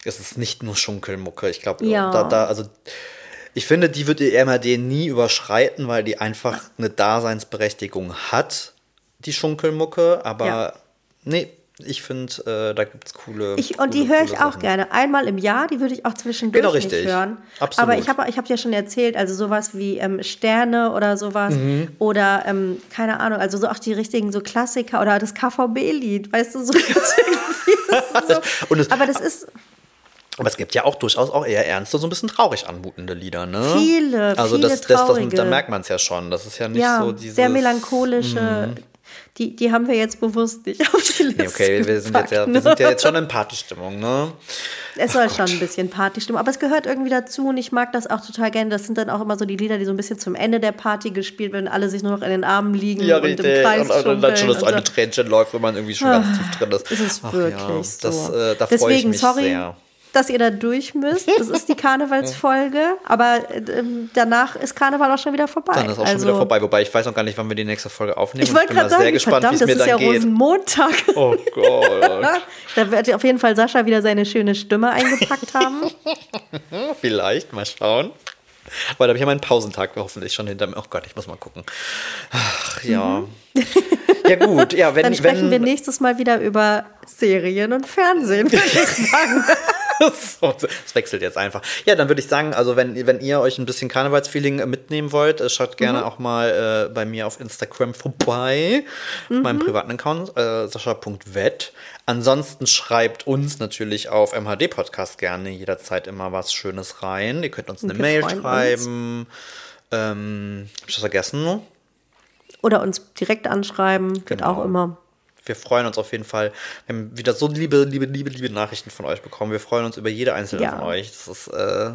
es ist nicht nur Schunkelmucke. Ich glaube, ja. da, da, also ich finde, die wird die MRD nie überschreiten, weil die einfach eine Daseinsberechtigung hat, die Schunkelmucke. Aber ja. nee, ich finde, äh, da gibt es coole. Ich, und coole, die höre ich auch Sachen. gerne. Einmal im Jahr, die würde ich auch zwischendurch genau, richtig. hören. Absolut. Aber ich habe ich hab ja schon erzählt, also sowas wie ähm, Sterne oder sowas. Mhm. Oder, ähm, keine Ahnung, also so auch die richtigen so Klassiker oder das KVB-Lied, weißt du, so. so. aber das ist. Aber es gibt ja auch durchaus auch eher ernste, so ein bisschen traurig anmutende Lieder, ne? Viele, also viele das, das, das, da merkt man es ja schon. Das ist ja nicht ja, so dieses... sehr melancholische... Mm. Die, die haben wir jetzt bewusst nicht auf die Liste nee, Okay, wir sind, jetzt ja, wir sind ja jetzt schon in Partystimmung, ne? Es soll Ach schon ein bisschen Partystimmung, aber es gehört irgendwie dazu und ich mag das auch total gerne. Das sind dann auch immer so die Lieder, die so ein bisschen zum Ende der Party gespielt werden, alle sich nur noch in den Armen liegen ja, und richtig. im Kreis und, und dann schon das eine so. Tränchen läuft, wenn man irgendwie schon ganz tief drin ist. Das ist Ach, wirklich ja, so. Das, äh, da freue ich mich sorry, sehr dass ihr da durch müsst. Das ist die Karnevalsfolge, aber äh, danach ist Karneval auch schon wieder vorbei. Dann ist auch also, schon wieder vorbei, wobei ich weiß noch gar nicht, wann wir die nächste Folge aufnehmen. Ich wollte gerade sagen, sehr gespannt, verdammt, das ist ja geht. Rosenmontag. Oh Gott. da wird auf jeden Fall Sascha wieder seine schöne Stimme eingepackt haben. Vielleicht, mal schauen. Aber da habe ich ja meinen Pausentag hoffentlich schon hinter mir. Oh Gott, ich muss mal gucken. Ach ja. Mhm. Ja, gut. Ja, wenn, Dann sprechen wenn, wir nächstes Mal wieder über Serien und Fernsehen, würde ich sagen. Es wechselt jetzt einfach. Ja, dann würde ich sagen, also wenn, wenn ihr euch ein bisschen Karnevalsfeeling mitnehmen wollt, äh, schaut gerne mhm. auch mal äh, bei mir auf Instagram vorbei, mhm. auf meinem mhm. privaten Account, äh, sascha.wett. Ansonsten schreibt uns natürlich auf MHD Podcast gerne jederzeit immer was Schönes rein. Ihr könnt uns eine Mail schreiben. Ähm, hab ich das vergessen? Oder uns direkt anschreiben, genau. geht auch immer. Wir freuen uns auf jeden Fall. Wir haben wieder so liebe, liebe, liebe, liebe Nachrichten von euch bekommen. Wir freuen uns über jede einzelne ja. von euch. Das ist, äh,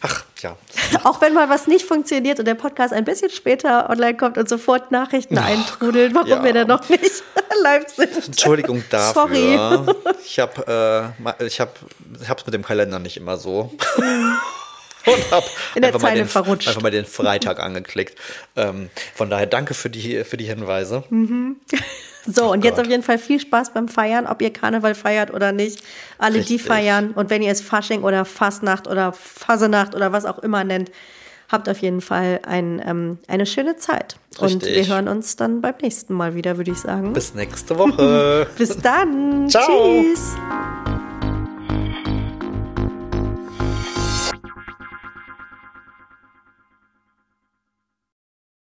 ach ja. Auch wenn mal was nicht funktioniert und der Podcast ein bisschen später online kommt und sofort Nachrichten ach, eintrudeln, warum ja. wir dann noch nicht live sind. Entschuldigung dafür. Sorry. Ich habe äh, ich hab, ich mit dem Kalender nicht immer so. und habe einfach, mal den, einfach mal den Freitag angeklickt. Ähm, von daher danke für die, für die Hinweise. Mhm. So, oh und Gott. jetzt auf jeden Fall viel Spaß beim Feiern, ob ihr Karneval feiert oder nicht. Alle, Richtig. die feiern. Und wenn ihr es Fasching oder Fastnacht oder Fasenacht oder was auch immer nennt, habt auf jeden Fall ein, ähm, eine schöne Zeit. Richtig. Und wir hören uns dann beim nächsten Mal wieder, würde ich sagen. Bis nächste Woche. Bis dann. Ciao. Tschüss.